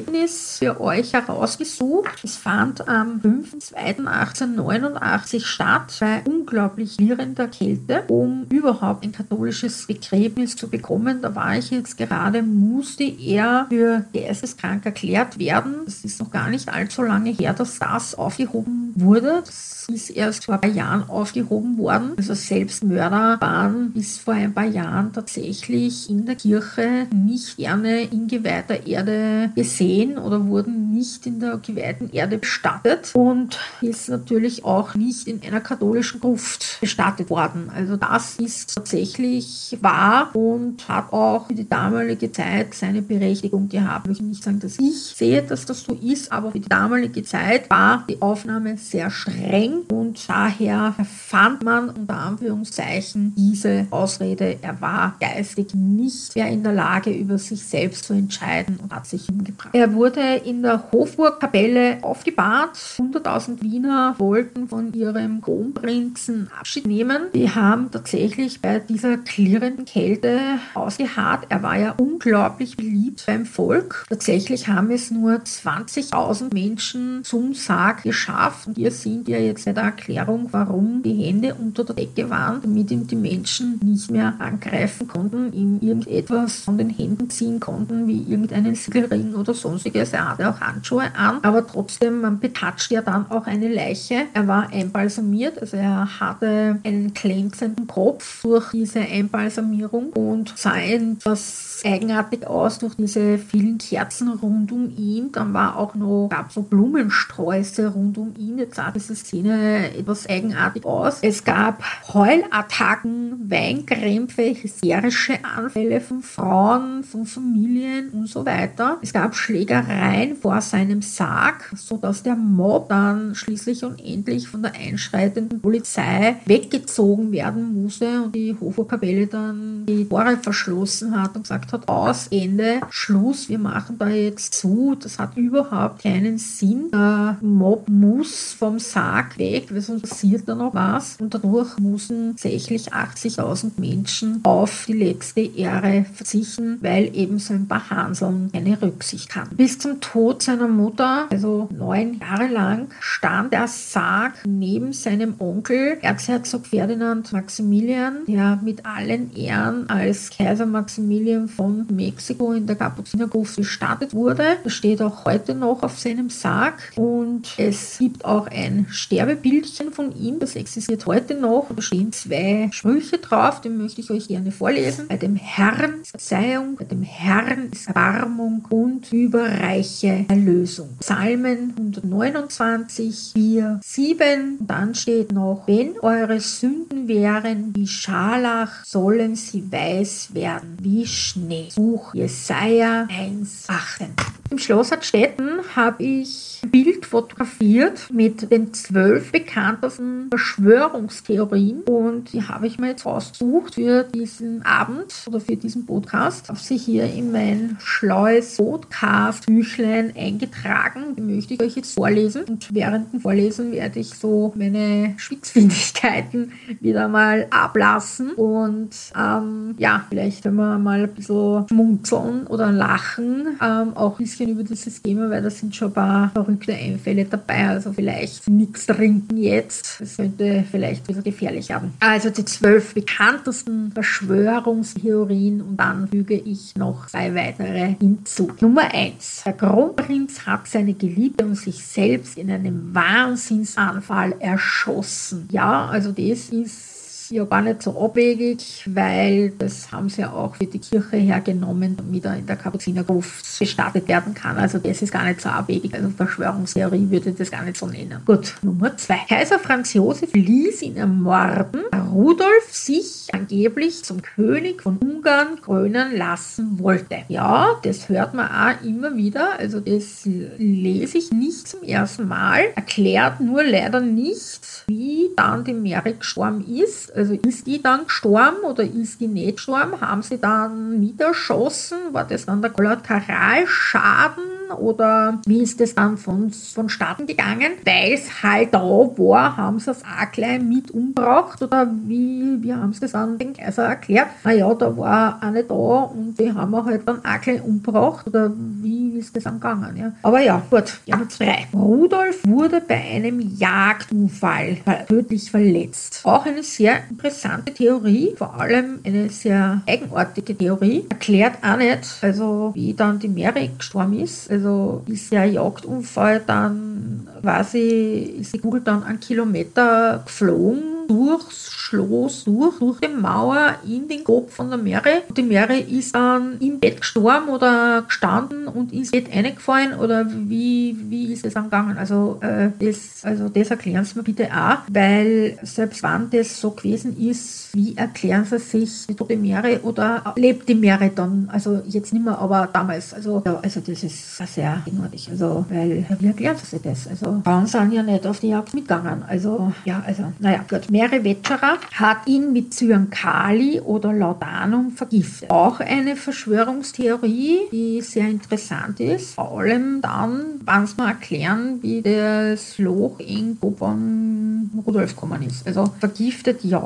Begräbnis für euch herausgesucht. Es fand am 5.2.1889 statt bei unglaublich klirrender Kälte, um überhaupt ein katholisches Begräbnis zu bekommen. Da war ich jetzt gerade, musste er für geisteskrank erklärt werden. Das ist noch gar nicht allzu lange her, dass das aufgehoben wurde. Das ist erst vor ein paar Jahren aufgehoben worden. Also Selbstmörder waren bis vor ein paar Jahren tatsächlich in der Kirche nicht gerne in geweihter Erde gesehen oder wurden nicht in der geweihten Erde bestattet und ist natürlich auch nicht in einer katholischen Gruft bestattet worden. Also das ist tatsächlich wahr und hat auch für die damalige Zeit seine Berechtigung gehabt. Ich möchte nicht sagen, dass ich sehe, dass das so ist, aber für die damalige Zeit war die Aufnahme sehr streng und daher fand man unter Anführungszeichen diese Ausrede, er war geistig nicht mehr in der Lage, über sich selbst zu entscheiden und hat sich umgebracht. Er wurde in der Hofburgkapelle aufgebahrt. 100.000 Wiener wollten von ihrem Kronprinzen Abschied nehmen. Die haben tatsächlich bei dieser klirrenden Kälte ausgeharrt. Er war ja unglaublich beliebt beim Volk. Tatsächlich haben es nur 20.000 Menschen zum Sarg geschafft. Hier sind ja jetzt bei der Erklärung, warum die Hände unter der Decke waren, damit ihm die Menschen nicht mehr angreifen konnten, ihm irgendetwas von den Händen ziehen konnten, wie irgendeinen Siegelring oder sonstiges. Er hatte auch Handschuhe an, aber trotzdem, man betatscht ja dann auch eine Leiche. Er war einbalsamiert, also er hatte einen glänzenden Kopf durch diese Einbalsamierung und sah etwas eigenartig aus durch diese vielen Kerzen rund um ihn. Dann war auch noch, gab so Blumensträuße rund um ihn. Sah diese Szene etwas eigenartig aus. Es gab Heulattacken, Weinkrämpfe, hysterische Anfälle von Frauen, von Familien und so weiter. Es gab Schlägereien vor seinem Sarg, sodass der Mob dann schließlich und endlich von der einschreitenden Polizei weggezogen werden musste und die Hofburgkapelle dann die Tore verschlossen hat und gesagt hat, aus, Ende, Schluss, wir machen da jetzt zu. Das hat überhaupt keinen Sinn. Der Mob muss vom Sarg weg, weil sonst passiert da noch was. Und dadurch mussten tatsächlich 80.000 Menschen auf die letzte Ehre verzichten, weil eben so ein paar Hanseln keine Rücksicht hatten. Bis zum Tod seiner Mutter, also neun Jahre lang, stand der Sarg neben seinem Onkel, Erzherzog Ferdinand Maximilian, der mit allen Ehren als Kaiser Maximilian von Mexiko in der Kapuzinergruft gestartet wurde. Das steht auch heute noch auf seinem Sarg und es gibt auch ein Sterbebildchen von ihm, das existiert heute noch. Da stehen zwei Sprüche drauf, die möchte ich euch gerne vorlesen. Bei dem Herrn ist Verzeihung, bei dem Herrn ist Erbarmung und überreiche Erlösung. Psalmen 129, 4, 7. Und dann steht noch, wenn eure Sünden wären wie Scharlach, sollen sie weiß werden wie Schnee. Buch Jesaja 1, 18. Im Schloss Adstetten habe ich ein Bild fotografiert mit den zwölf bekanntesten Verschwörungstheorien und die habe ich mir jetzt ausgesucht für diesen Abend oder für diesen Podcast. Habe sie hier in mein schlaues Podcast-Büchlein eingetragen. Die möchte ich euch jetzt vorlesen und während dem Vorlesen werde ich so meine Schwitzfindigkeiten wieder mal ablassen und ähm, ja, vielleicht wenn wir mal ein bisschen schmunzeln oder lachen, ähm, auch ein bisschen über dieses Thema, weil da sind schon ein paar verrückte Einfälle dabei. Also vielleicht nichts trinken jetzt. Das könnte vielleicht ein bisschen gefährlich werden. Also die zwölf bekanntesten Verschwörungstheorien und dann füge ich noch zwei weitere hinzu. Nummer eins. Der Kronprinz hat seine Geliebte und sich selbst in einem Wahnsinnsanfall erschossen. Ja, also das ist ja gar nicht so abwegig, weil das haben sie ja auch für die Kirche hergenommen, damit er in der Kapuzinergruft bestattet werden kann. Also das ist gar nicht so abwegig. Also Verschwörungstheorie würde das gar nicht so nennen. Gut, Nummer zwei. Kaiser Franz Josef ließ ihn ermorden, Rudolf sich angeblich zum König von Ungarn krönen lassen wollte. Ja, das hört man auch immer wieder. Also das lese ich nicht zum ersten Mal. Erklärt nur leider nicht, wie dann die Mary gestorben ist. Also ist die dann gestorben oder ist die nicht gestorben? Haben sie dann niederschossen? War das dann der Kollateralschaden? Oder wie ist das dann von, vonstatten gegangen? Weil es halt da war, haben sie es auch gleich mit umgebracht oder wie, wie haben sie das dann den Kaiser erklärt? Naja, da war eine da und die haben wir halt dann auch gleich umgebracht oder wie ist das dann gegangen? Ja? Aber ja, gut, Nummer zwei. Rudolf wurde bei einem Jagdunfall tödlich verletzt. Auch eine sehr interessante Theorie, vor allem eine sehr eigenartige Theorie. Erklärt auch nicht, also wie dann die Mary gestorben ist. Also ist der Jagdunfall dann quasi, ist die Kugel dann einen Kilometer geflogen durchs Schloss durch, durch die Mauer in den Kopf von der Mary. Die Mary ist dann im Bett gestorben oder gestanden und ist Bett eingefallen oder wie, wie ist es dann gegangen? Also, äh, das, also das erklären Sie mir bitte auch, weil selbst wenn das so gewesen ist, wie erklären Sie sich die tote Mary oder lebt die Mary dann? Also jetzt nicht mehr, aber damals. Also, ja, also das ist sehr eigenartig. Also, weil, wie erklären Sie sich das? Also, Frauen sind ja nicht auf die Jagd mitgegangen. Also, ja, also, naja, gut. Mary Wetscherer hat ihn mit Zyankali oder Laudanum vergiftet. Auch eine Verschwörungstheorie, die sehr interessant ist. Vor allem dann, wenn sie mal erklären, wie das Loch in von Rudolf gekommen ist. Also vergiftet ja,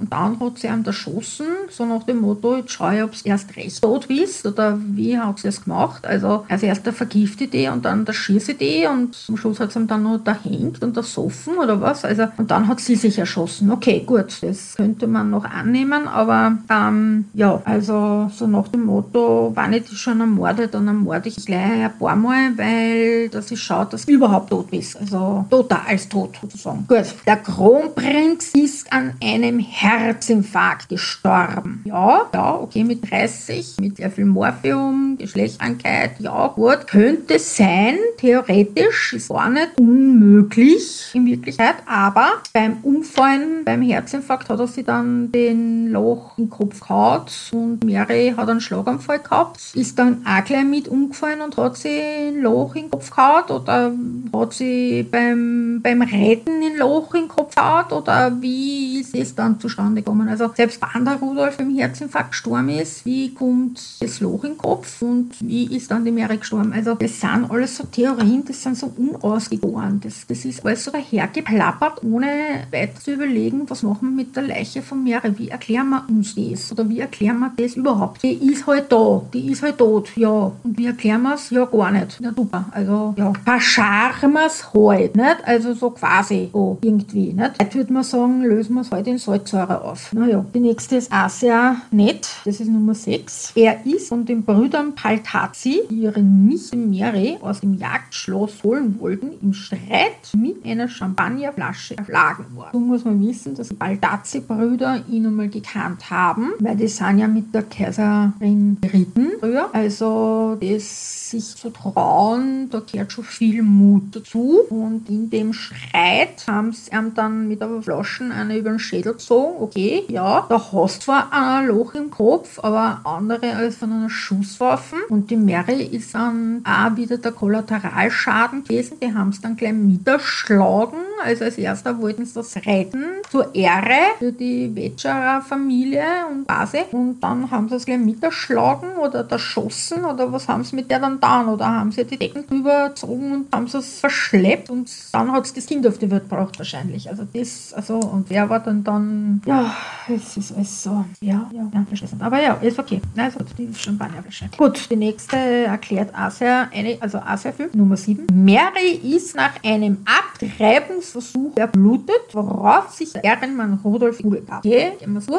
und dann hat sie ihn erschossen, so nach dem Motto, jetzt schaue ich, ob es erst recht tot ist oder wie hat sie das gemacht. Also als erster vergiftet die und dann der schießt die und zum Schluss hat sie ihn dann noch da hängt und da soffen oder was. Also und dann hat sie sich erschossen. Okay, gut, das könnte man noch annehmen, aber ähm, ja, also so nach dem Motto, wenn ich dich schon ermorde, dann ermorde ich gleich ein paar Mal, weil das ist schaut, dass du überhaupt tot bist. Also total als tot sozusagen. Gut, der Kronprinz ist an einem Herzinfarkt gestorben. Ja, ja, okay, mit 30, mit sehr viel Morphium, Geschlechtskrankheit, ja, gut, könnte sein, theoretisch, ist gar nicht unmöglich in Wirklichkeit, aber beim Umfallen, beim Herzinfarkt hat er sich dann den Loch im Kopf gehaut und Mary hat einen Schlaganfall gehabt, ist dann auch gleich mit umgefallen und hat sich ein Loch im Kopf gehaut oder hat sie beim, beim Reiten ein Loch im Kopf gehaut oder wie ist es dann zustande gekommen? Also selbst wenn der Rudolf im Herzinfarkt gestorben ist, wie kommt das Loch im Kopf und wie ist dann die Mary gestorben? Also das sind alles so Theorien, das sind so unausgegoren. Das, das ist alles so dahergeplappert, ohne weiter zu überlegen, was machen wir mit der Leiche von Mary? Wie erklären wir uns das? Oder wie erklären wir das überhaupt? Die ist halt da, die ist halt tot, ja. Und wie erklären wir es? Ja, gar nicht. Ja, super. Also, ja, verscharren wir es halt, nicht? Also so quasi, so irgendwie, nicht? Heute würde man sagen, lösen wir es halt in Salzsäure auf. Naja, die nächste ist auch sehr nett. Das ist Nummer 6. Er ist von den Brüdern Paltazzi, die ihre Nichte Mary aus dem Jagdschloss holen wollten, im Streit mit einer Champagnerflasche erschlagen worden. So muss man wissen, dass die Paltazzi-Brüder ihn einmal gekannt haben, weil die sind ja mit der Kaiserin geritten früher. Also das sich zu trauen, da gehört schon viel Mut dazu. Und in dem Streit haben sie ihm dann mit der Flaschen eine über den Schädel gezogen. Okay, ja, da hast zwar ein Loch im Kopf, aber andere als von einer Schusswaffe. Und die Mary ist dann auch wieder der Kollateralschaden gewesen. Die haben es dann gleich miterschlagen. Also als erster wollten sie das retten zur Ehre für die Wetscherer Familie und Base. Und dann haben sie es gleich miterschlagen oder erschossen oder was haben sie mit der dann getan? Oder haben sie die Decken drüber gezogen und haben sie es verschleppt und dann hat es das Kind auf die Welt gebracht wahrscheinlich. Also das, also und wer war dann dann, ja, es ist alles so, ja, ja, ja verschlossen. Aber ja, ist okay. Also die Champagnerflasche. Gut, die nächste erklärt sehr, eine, also sehr viel. Nummer 7. Mary ist nach einem Abtreibungsversuch verblutet, worauf sich der Ehrenmann Rudolf Kugel gab. Okay.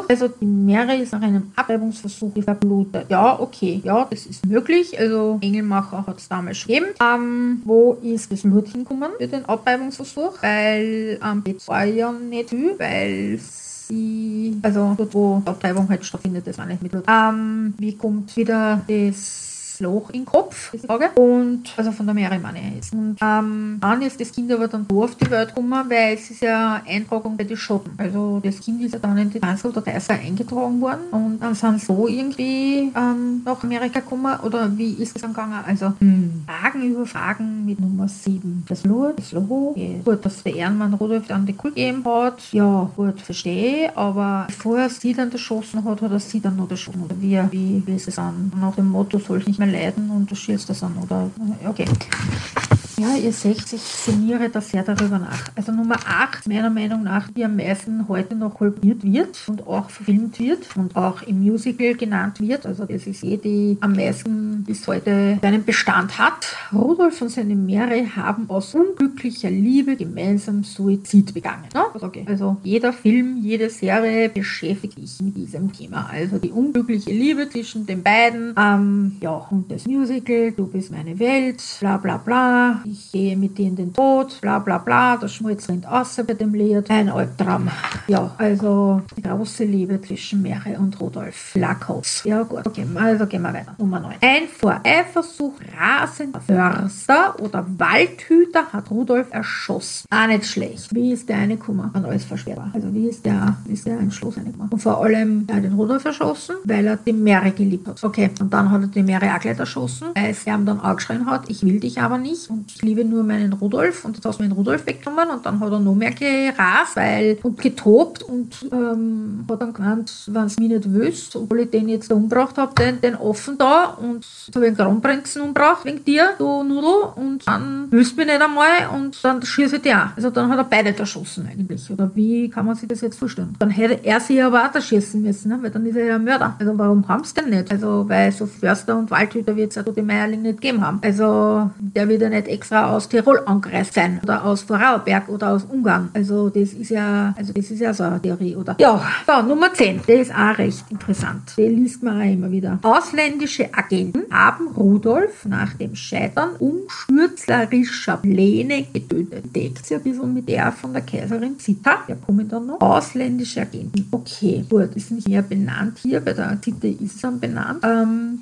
Also die Mary ist nach einem Abtreibungsversuch verblutet. Ja, okay, ja, das ist möglich. Also Engelmacher hat es damals schon gegeben. Ähm, wo ist das Blut hingekommen für den Abtreibungsversuch? Weil am ähm, war ja nicht viel, weil sie, also dort, wo die Abtreibung halt stattfindet, das war nicht mit. Ähm, wie kommt wieder das Loch im Kopf, diese Frage. Und, also von der ich jetzt. Und ähm, dann ist das Kind aber dann so auf die Welt gekommen, weil es ist ja Eintragung bei den Schotten. Also das Kind ist ja dann in die Kanzel oder Deiser eingetragen worden und dann sind so irgendwie ähm, nach Amerika gekommen oder wie ist es dann gegangen? Also hm, Fragen über Fragen mit Nummer 7. Das Blut, das Logo. Okay. Gut, dass der Ehrenmann Rudolf dann die Kugel gegeben hat. Ja, gut, verstehe. Aber bevor er sie dann erschossen hat, hat er sie dann noch erschossen. Oder wie, wie, wie ist es dann? Nach dem Motto, soll ich nicht mehr leiden und du schierst das an, oder? Okay. Ja, ihr seht, ich sinniere da sehr darüber nach. Also Nummer 8, meiner Meinung nach, die am meisten heute noch kolportiert wird und auch verfilmt wird und auch im Musical genannt wird. Also das ist eh die am meisten bis heute einen Bestand hat. Rudolf und seine Meere haben aus unglücklicher Liebe gemeinsam Suizid begangen. Ja? Also, okay. also jeder Film, jede Serie beschäftigt sich mit diesem Thema. Also die unglückliche Liebe zwischen den beiden. Ähm, ja, und das Musical, du bist meine Welt, bla bla bla ich gehe mit dir in den Tod, bla bla bla, das Schmutz rennt aus bei dem Lied. Ein Albtraum. Ja, also die große Liebe zwischen Mary und Rudolf Lackhaus. Ja gut, okay, also gehen wir weiter. Nummer 9. Ein vor Eifersucht rasender Förster oder Waldhüter hat Rudolf erschossen. Auch nicht schlecht. Wie ist der eine Kummer an alles versperrt war? Also wie ist der, wie ist der ein Schloss reingekommen? Und vor allem, er hat den Rudolf erschossen, weil er die Mary geliebt hat. Okay, und dann hat er die Mary auch gleich erschossen, weil er ihm dann angeschrien hat, ich will dich aber nicht und ich liebe nur meinen Rudolf und jetzt hast du mir den Rudolf weggenommen und dann hat er noch mehr gerast weil, und getobt und ähm, hat dann gemeint, wenn es mich nicht wüsst, obwohl ich den jetzt da umgebracht habe, den, den offen da und so habe ich den Kronprinzen umgebracht wegen dir, du Nudel und dann wüsst mich nicht einmal und dann schieße ich dich auch. Also dann hat er beide erschossen eigentlich. Oder wie kann man sich das jetzt vorstellen? Dann hätte er sich aber auch erschießen müssen, ne? weil dann ist er ja ein Mörder. Also warum haben sie denn nicht? Also weil so Förster und Waldhüter wird es ja die Meierling nicht gegeben haben. Also der wird ja nicht extra aus Tirol angereist sein oder aus Vorarlberg oder aus Ungarn. Also das ist ja, also das ist ja so eine Theorie, oder? Ja, so, Nummer 10. Der ist auch recht interessant. Den liest man auch immer wieder. Ausländische Agenten haben Rudolf nach dem Scheitern umstürzlerischer Pläne getötet. Deckt sich ein bisschen mit der von der Kaiserin Zita. Der kommen dann noch. Ausländische Agenten. Okay, gut, ist nicht mehr benannt hier. Bei der Zita ist dann benannt. Ähm,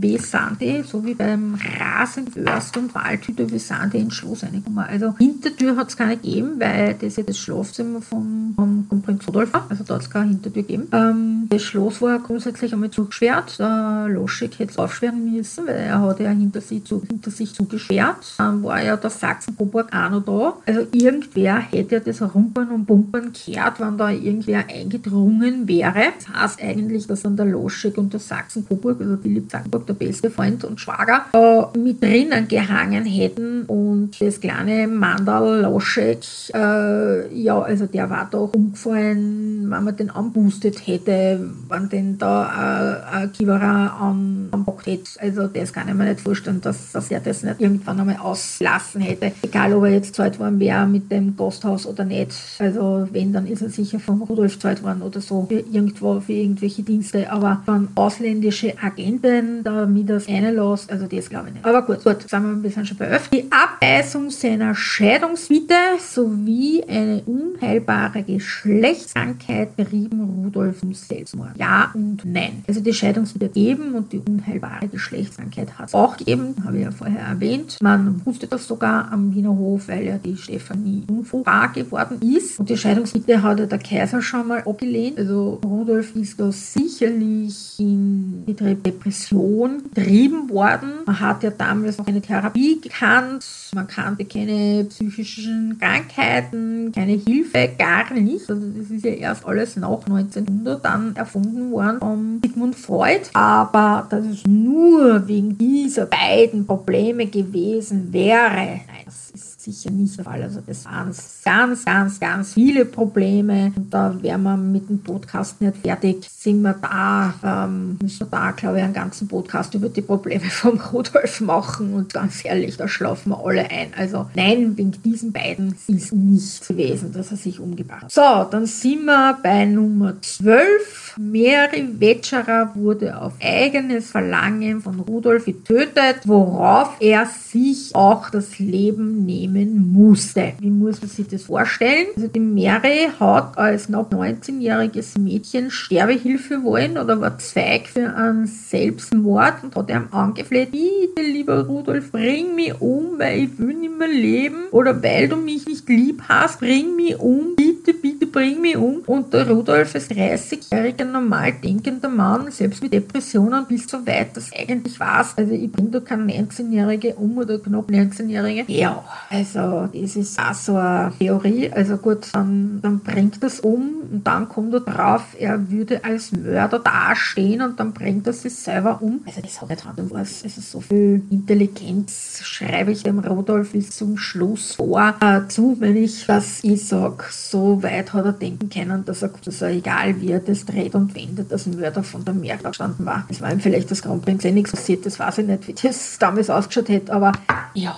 die? So wie beim Rasenförst und Waldhüter, die ins Schloss reingekommen? Also Hintertür hat es keine gegeben, weil das ja das Schlafzimmer von, von, von Prinz Rudolf war. Also da hat es keine Hintertür gegeben. Ähm, das Schloss war grundsätzlich einmal zugesperrt. Der Loschek hätte es aufsperren müssen, weil er hat ja hinter sich, zu, hinter sich zugesperrt. Dann war ja der Sachsen-Coburg auch noch da. Also irgendwer hätte ja das Rumpern und Pumpern gehört, wenn da irgendwer eingedrungen wäre. Das heißt eigentlich, dass dann der Loschek und der Sachsen-Coburg, also Philipp Sachsenburg, der beste Freund und Schwager, äh, mit drinnen gehangen hätten und das kleine Mandal Loschek, äh, ja, also der war doch umgefallen, wenn man den anboostet hätte, wenn den da äh, ein Kivara an, anpackt hätte. Also das kann ich mir nicht vorstellen, dass, dass er das nicht irgendwann einmal auslassen hätte. Egal, ob er jetzt zahlt worden wäre mit dem Gasthaus oder nicht. Also wenn, dann ist er sicher vom Rudolf zahlt worden oder so, für irgendwo, für irgendwelche Dienste. Aber von ausländische Agenten, damit das einlässt, also das glaube ich nicht. Aber gut, gut, sind wir ein bisschen schon bei öfter. Die Abweisung seiner Scheidungswitte sowie eine unheilbare Geschlechtskrankheit berieben Rudolf um Selbstmord. Ja und nein. Also die Scheidungswitte geben und die unheilbare Geschlechtskrankheit hat es auch gegeben, habe ich ja vorher erwähnt. Man wusste das sogar am Wiener Hof, weil ja die Stefanie unfruchtbar geworden ist. Und die Scheidungswitte hat ja der Kaiser schon mal abgelehnt. Also Rudolf ist da sicherlich in die Depression getrieben worden. Man hat ja damals noch eine Therapie gekannt. Man kannte keine psychischen Krankheiten, keine Hilfe, gar nicht. Also das ist ja erst alles nach 1900 dann erfunden worden von Sigmund Freud. Aber dass es nur wegen dieser beiden Probleme gewesen wäre, nein, das ist sicher nicht der Fall. Also das waren ganz, ganz, ganz viele Probleme. Und da wären wir mit dem Podcast nicht fertig. Sind wir da, ähm, müssen wir da, glaube ich, einen ganzen Podcast über die Probleme vom Rudolf machen. Und ganz ehrlich, da schlafen wir alle ein. Also nein, wegen diesen beiden ist nicht gewesen, dass er sich umgebracht hat. So, dann sind wir bei Nummer 12. Mary Wetscherer wurde auf eigenes Verlangen von Rudolf getötet, worauf er sich auch das Leben nehmen musste. Wie muss man sich das vorstellen? Also die Mary hat als noch 19-jähriges Mädchen Sterbehilfe wollen oder war Zweig für einen Selbstmord und hat ihm angefleht, bitte lieber Rudolf, bring mich um, weil ich will nicht mehr leben oder weil du mich nicht lieb hast, bring mich um, bitte, bitte bring mich um. Und der Rudolf als 30-jähriger normal denkender Mann, selbst mit Depressionen bis so weit, dass eigentlich war also ich bin da kein 19-Jährige um oder knapp 19-Jährige. Ja, also das ist auch so eine Theorie. Also gut, dann, dann bringt das um und dann kommt er drauf, er würde als Mörder dastehen und dann bringt er sich selber um. Also das hat nicht Hand Fuß. Also so viel Intelligenz schreibe ich dem Rudolf bis zum Schluss vor äh, zu, wenn ich das ich sag, so weit hat er denken können, dass er, dass er egal wie er das dreht und wendet, dass ein Mörder von der Merkel gestanden war. Es war ihm vielleicht das Kronprinz eh nichts passiert, das weiß ich nicht, wie das damals ausgeschaut hätte, aber ja,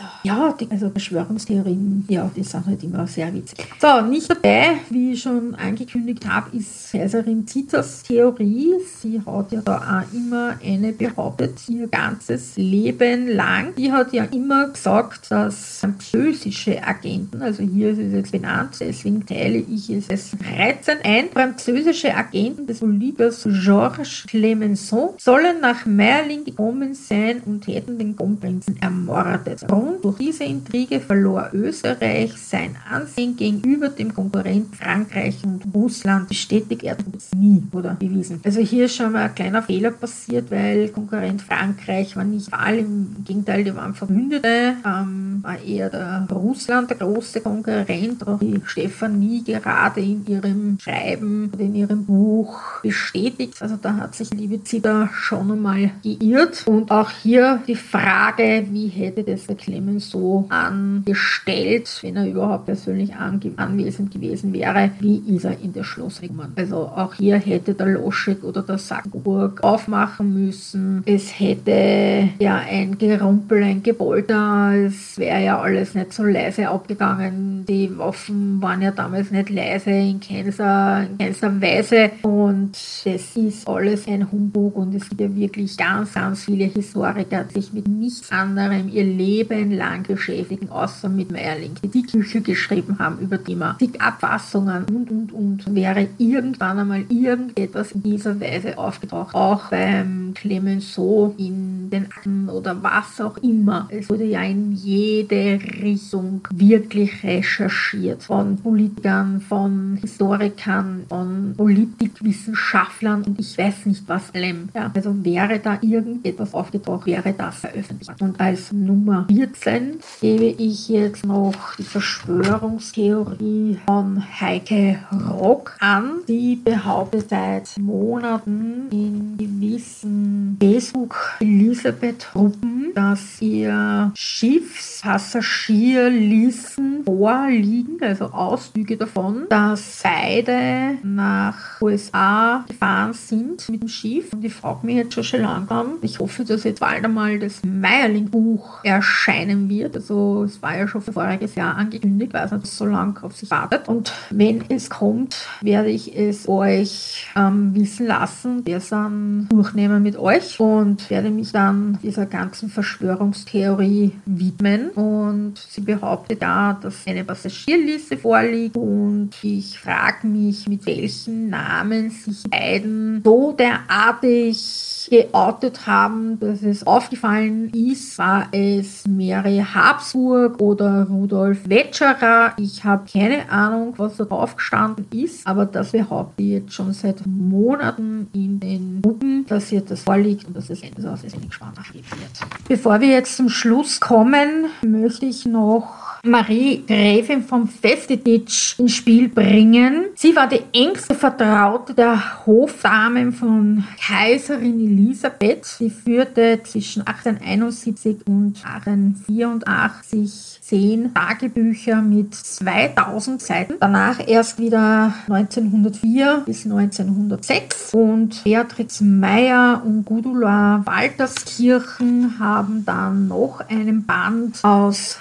also ja, die, also Verschwörungstheorien, ja, die sind halt immer sehr witzig. So, nicht dabei, wie ich schon angekündigt habe, ist Kaiserin Zitas Theorie. Sie hat ja da auch immer eine behauptet, ihr ganzes Leben lang. Die hat ja immer gesagt, dass französische Agenten, also hier ist es jetzt benannt, deswegen teile ich es als reizend ein, französische Agenten des Politikers Georges Clemenceau sollen nach Merlin gekommen sein und hätten den Kronprinzen ermordet. Grund durch diese Intrige verlor Österreich sein Ansehen gegenüber dem Konkurrent Frankreich und Russland. Bestätigt er das nie oder bewiesen. Also hier ist schon mal ein kleiner Fehler passiert, weil Konkurrent Frankreich war nicht Wahl, im Gegenteil, die waren Verbündete, ähm, war eher der Russland der große Konkurrent, die Stefanie gerade in ihrem Schreiben oder in ihrem Buch bestätigt. Also da hat sich liebe Zita schon einmal geirrt. Und auch hier die Frage, wie hätte das der Clemens so angestellt, wenn er überhaupt persönlich anwesend gewesen wäre, wie ist er in das Schloss gekommen. Also auch hier hätte der Loschek oder der Sackburg aufmachen müssen. Es hätte ja ein Gerumpel, ein Gebolter, es wäre ja alles nicht so leise abgegangen. Die Waffen waren ja damals nicht leise in keinster, in keinster Weise und das ist alles ein Humbug und es gibt ja wirklich ganz, ganz viele Historiker, die sich mit nichts anderem ihr Leben lang beschäftigen, außer mit Meierling, die die Küche geschrieben haben über Thema, die Abfassungen und, und, und. Wäre irgendwann einmal irgendetwas in dieser Weise aufgetaucht, auch beim Clemenceau in den Akten oder was auch immer. Es wurde ja in jede Richtung wirklich recherchiert von Politikern, von Historikern, von Politikwissenschaftlern und ich weiß nicht was allem. Ja, also wäre da irgendetwas aufgetaucht, wäre das veröffentlicht. Und als Nummer 14 gebe ich jetzt noch die Verschwörungstheorie von Heike Rock an. Die behauptet seit Monaten in gewissen Facebook-Elisabeth-Gruppen, dass ihr Schiffspassagierlisten vorliegen, also Auszüge davon, dass beide nach USA gefahren sind mit dem Schiff. Und ich frage mich jetzt schon schon langsam, ich hoffe, dass jetzt bald einmal das Meierling-Buch erscheinen wird. Also es war ja schon voriges Jahr angekündigt, weil es so lange auf sich wartet. Und wenn es kommt, werde ich es euch ähm, wissen lassen. Wir sind durchnehmen mit euch und werde mich dann dieser ganzen Verschwörungstheorie widmen. Und sie behauptet da, dass eine Passagierliste vorliegt und ich frage mich, mit welchen Namen sich beiden so derartig geoutet haben, dass es aufgefallen ist, war es Mary Habsburg oder Rudolf Wetscherer. Ich habe keine Ahnung, was da drauf gestanden ist, aber das behaupte ich jetzt schon seit Monaten in den Gruppen, dass hier das vorliegt und dass es Ende aus gespannt wird. Bevor wir jetzt zum Schluss kommen, möchte ich noch Marie Gräfin vom Festetitsch ins Spiel bringen. Sie war die engste Vertraute der Hofdamen von Kaiserin Elisabeth. Sie führte zwischen 1871 und 1884 zehn Tagebücher mit 2000 Seiten. Danach erst wieder 1904 bis 1906. Und Beatrix Meyer und Gudula Walterskirchen haben dann noch einen Band aus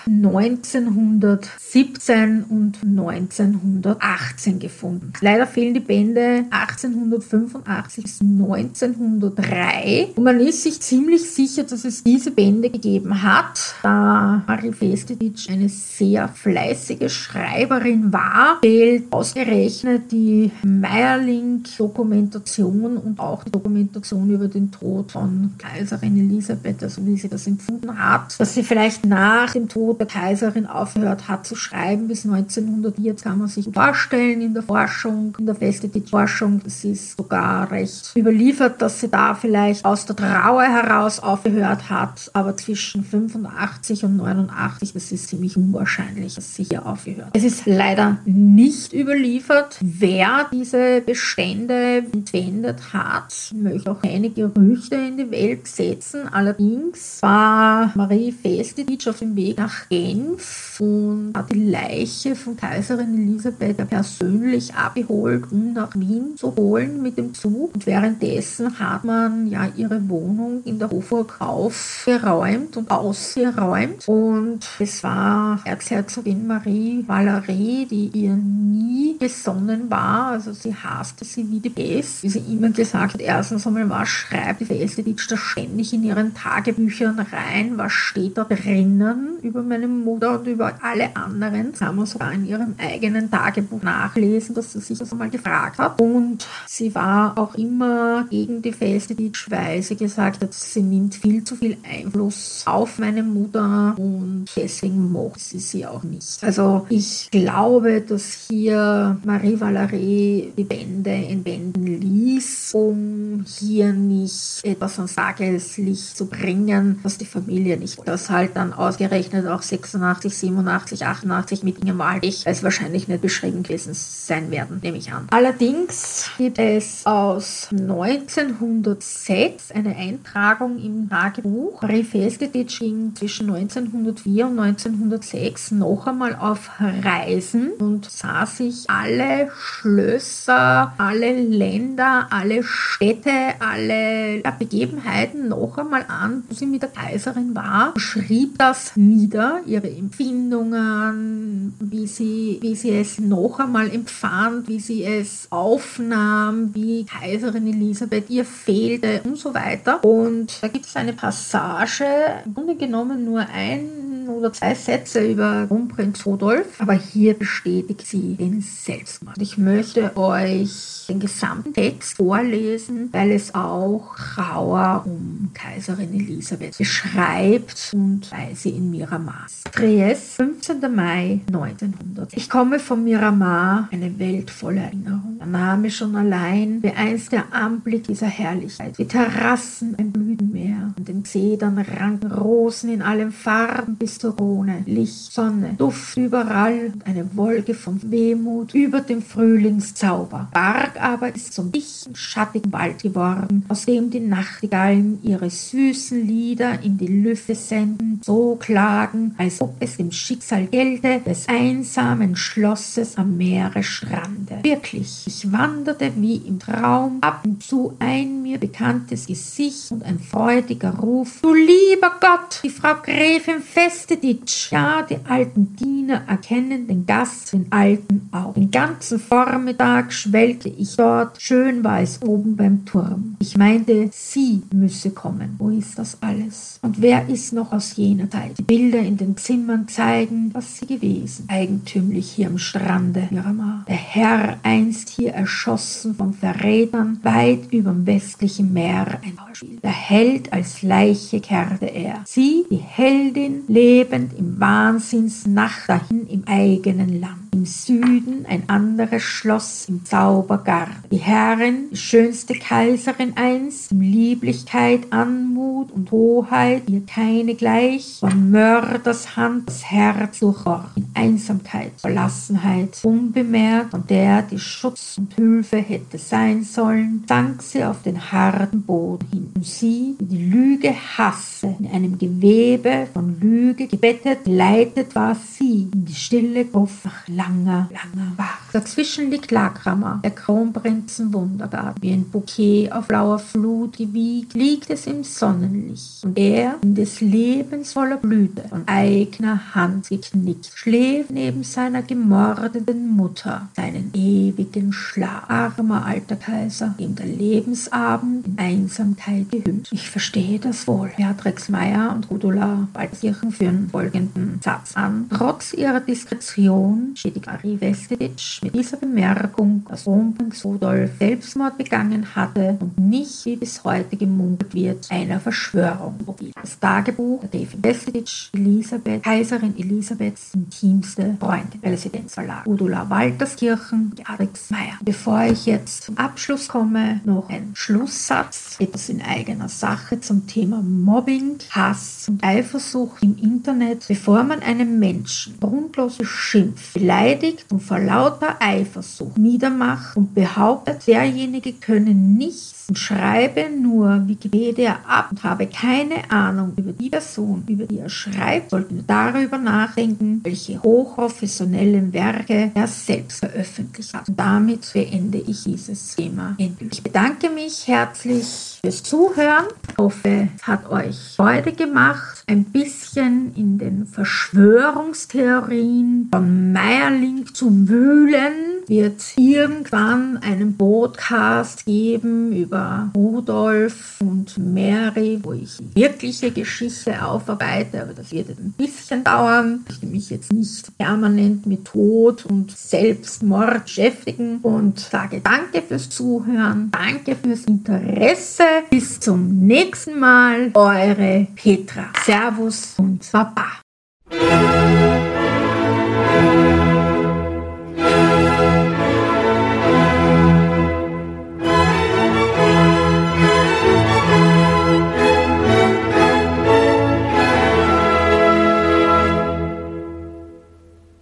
1917 und 1918 gefunden. Leider fehlen die Bände 1885 bis 1903. Und man ist sich ziemlich sicher, dass es diese Bände gegeben hat, da Marie Festeditsch Begovic eine sehr fleißige Schreiberin war, fehlt ausgerechnet die Meierling-Dokumentation und auch die Dokumentation über den Tod von Kaiserin Elisabeth, also wie sie das empfunden hat, dass sie vielleicht nach dem Tod der Kaiserin aufgehört hat zu schreiben bis 1904. Jetzt kann man sich vorstellen in der Forschung, in der Forschung, das ist sogar recht überliefert, dass sie da vielleicht aus der Trauer heraus aufgehört hat, aber zwischen 85 und 89, das ist ziemlich unwahrscheinlich, dass sie hier aufgehört. Es ist leider nicht überliefert, wer diese Bestände entwendet hat. Ich möchte auch keine Gerüchte in die Welt setzen. Allerdings war Marie Festitsch auf dem Weg nach Genf und hat die Leiche von Kaiserin Elisabeth persönlich abgeholt, um nach Wien zu holen mit dem Zug. Und währenddessen hat man ja ihre Wohnung in der Hofburg aufgeräumt und ausgeräumt. Und es war Erzherzogin Marie Valerie, die ihr nie gesonnen war. Also sie hasste sie wie die Pest. Wie sie immer gesagt hat, erstens einmal, was schreibt die Feldeditsch da ständig in ihren Tagebüchern rein? Was steht da drinnen über meine Mutter und über alle anderen? Kann man sogar in ihrem eigenen Tagebuch nachlesen, dass sie sich das einmal gefragt hat. Und sie war auch immer gegen die Feldeditsch, weil sie gesagt hat, sie nimmt viel zu viel Einfluss auf meine Mutter und deswegen mochte sie sie auch nicht. Also ich glaube, dass hier Marie Valerie die Bände entwenden ließ, um hier nicht etwas ans Tageslicht zu bringen, was die Familie nicht. Das halt dann ausgerechnet auch 86, 87, 88 mit Inge Maldig, es wahrscheinlich nicht beschrieben gewesen sein werden, nehme ich an. Allerdings gibt es aus 1906 eine Eintragung im Tagebuch. Marie ging zwischen 1904 und 1906 noch einmal auf Reisen und sah sich alle Schlösser, alle Länder, alle Städte, alle Begebenheiten noch einmal an, wo sie mit der Kaiserin war, schrieb das nieder, ihre Empfindungen, wie sie, wie sie es noch einmal empfand, wie sie es aufnahm, wie Kaiserin Elisabeth ihr fehlte und so weiter. Und da gibt es eine Passage, im Grunde genommen nur ein oder zwei Sätze über Kronprinz Rudolf, aber hier bestätigt sie den Selbstmord. Ich möchte euch den gesamten Text vorlesen, weil es auch Trauer um Kaiserin Elisabeth beschreibt und weil sie in Miramar ist. Triest, 15. Mai 1900. Ich komme von Miramar, eine Welt voller Erinnerung. Der Name schon allein, wie einst der Anblick dieser Herrlichkeit. Die Terrassen, ein Blütenmeer, und den Zedern ranken Rosen in allen Farben bis zur Krone. Licht, Sonne, Duft überall und eine Wolke von Wehmut über dem Frühlingszauber. Barg aber ist zum dichten, schattigen Wald geworden, aus dem die Nachtigallen ihre süßen Lieder in die Lüfte senden, so klagen, als ob es dem Schicksal gelte, des einsamen Schlosses am Meere strande. Wirklich, ich wanderte wie im Traum, ab und zu ein mir bekanntes Gesicht und ein freudiger Ruf. Du lieber Gott, die Frau Gräfin Festeditsch. Ja, die alten Diener erkennen den Gast, den alten auch. Den ganzen Vormittag schwelgte ich dort, schön war es oben beim Turm. Ich meinte, sie müsse kommen. Wo ist das alles? Und wer ist noch aus jener Zeit? Die Bilder in den Zimmern zeigen, was sie gewesen. Eigentümlich hier am Strande Miramar. Der Herr einst hier erschossen von Verrätern, weit überm westlichen Meer ein Schauspiel. Der Held als Leiche kehrte er. Sie, die Heldin, lebend im Wahnsinnsnacht dahin im eigenen Land. Im Süden ein anderes Schloss im Zaubergarten. Die Herrin, die schönste Kaiserin einst, in Lieblichkeit, Anmut und Hoheit, ihr keine gleich, von Mörders Hand das Herz durchbohrt, in Einsamkeit, Verlassenheit, unbemerkt, von der die Schutz und Hilfe hätte sein sollen, sank sie auf den harten Boden hin. Und sie, die die Lüge hasste, in einem Gewebe von Lüge gebettet, leitet war sie in die stille Gruft langer, langer Wacht. Dazwischen liegt Lagrammer, der Kronprinzen Wundergarten. Wie ein Bouquet auf blauer Flut gewiegt, liegt es im Sonnenlicht. Und er, in des Lebens voller Blüte, von eigener Hand geknickt, schläft neben seiner gemordeten Mutter, seinen ewigen Schlaf. Armer alter Kaiser, dem der Lebensabend in Einsamkeit gehüllt. Ich verstehe das wohl. Beatrix Meyer und Rudula Waldkirchen führen folgenden Satz an. Trotz ihrer Diskretion steht die Marie Westeditsch mit dieser Bemerkung, dass Kronprinz Rudolf Selbstmord begangen hatte und nicht, wie bis heute gemunkelt wird, einer Verschwörung. Das Tagebuch der David Westeditsch, Elisabeth, Kaiserin Elisabeths intimste Freundin, Residenzverlag, Udula Walterskirchen, Beatrix Meyer. Bevor ich jetzt zum Abschluss komme, noch ein Schlusssatz, etwas in eigener Sache zum Thema Mobbing, Hass und Eifersucht im Internet. Bevor man einem Menschen grundlos beschimpft, beleidigt, beleidigt und vor lauter Eifersucht niedermacht und behauptet, derjenige könne nichts und schreibe nur Wikipedia ab und habe keine Ahnung über die Person, über die er schreibt, sollten wir darüber nachdenken, welche hochprofessionellen Werke er selbst veröffentlicht hat. Und damit beende ich dieses Thema endlich. Ich bedanke mich herzlich fürs Zuhören. Ich hoffe, es hat euch Freude gemacht, ein bisschen in den Verschwörungstheorien von Meierling zu wühlen wird irgendwann einen Podcast geben über Rudolf und Mary, wo ich die wirkliche Geschichte aufarbeite, aber das wird ein bisschen dauern. Ich möchte mich jetzt nicht permanent mit Tod und Selbstmord beschäftigen und sage danke fürs Zuhören, danke fürs Interesse. Bis zum nächsten Mal, eure Petra. Servus und Baba.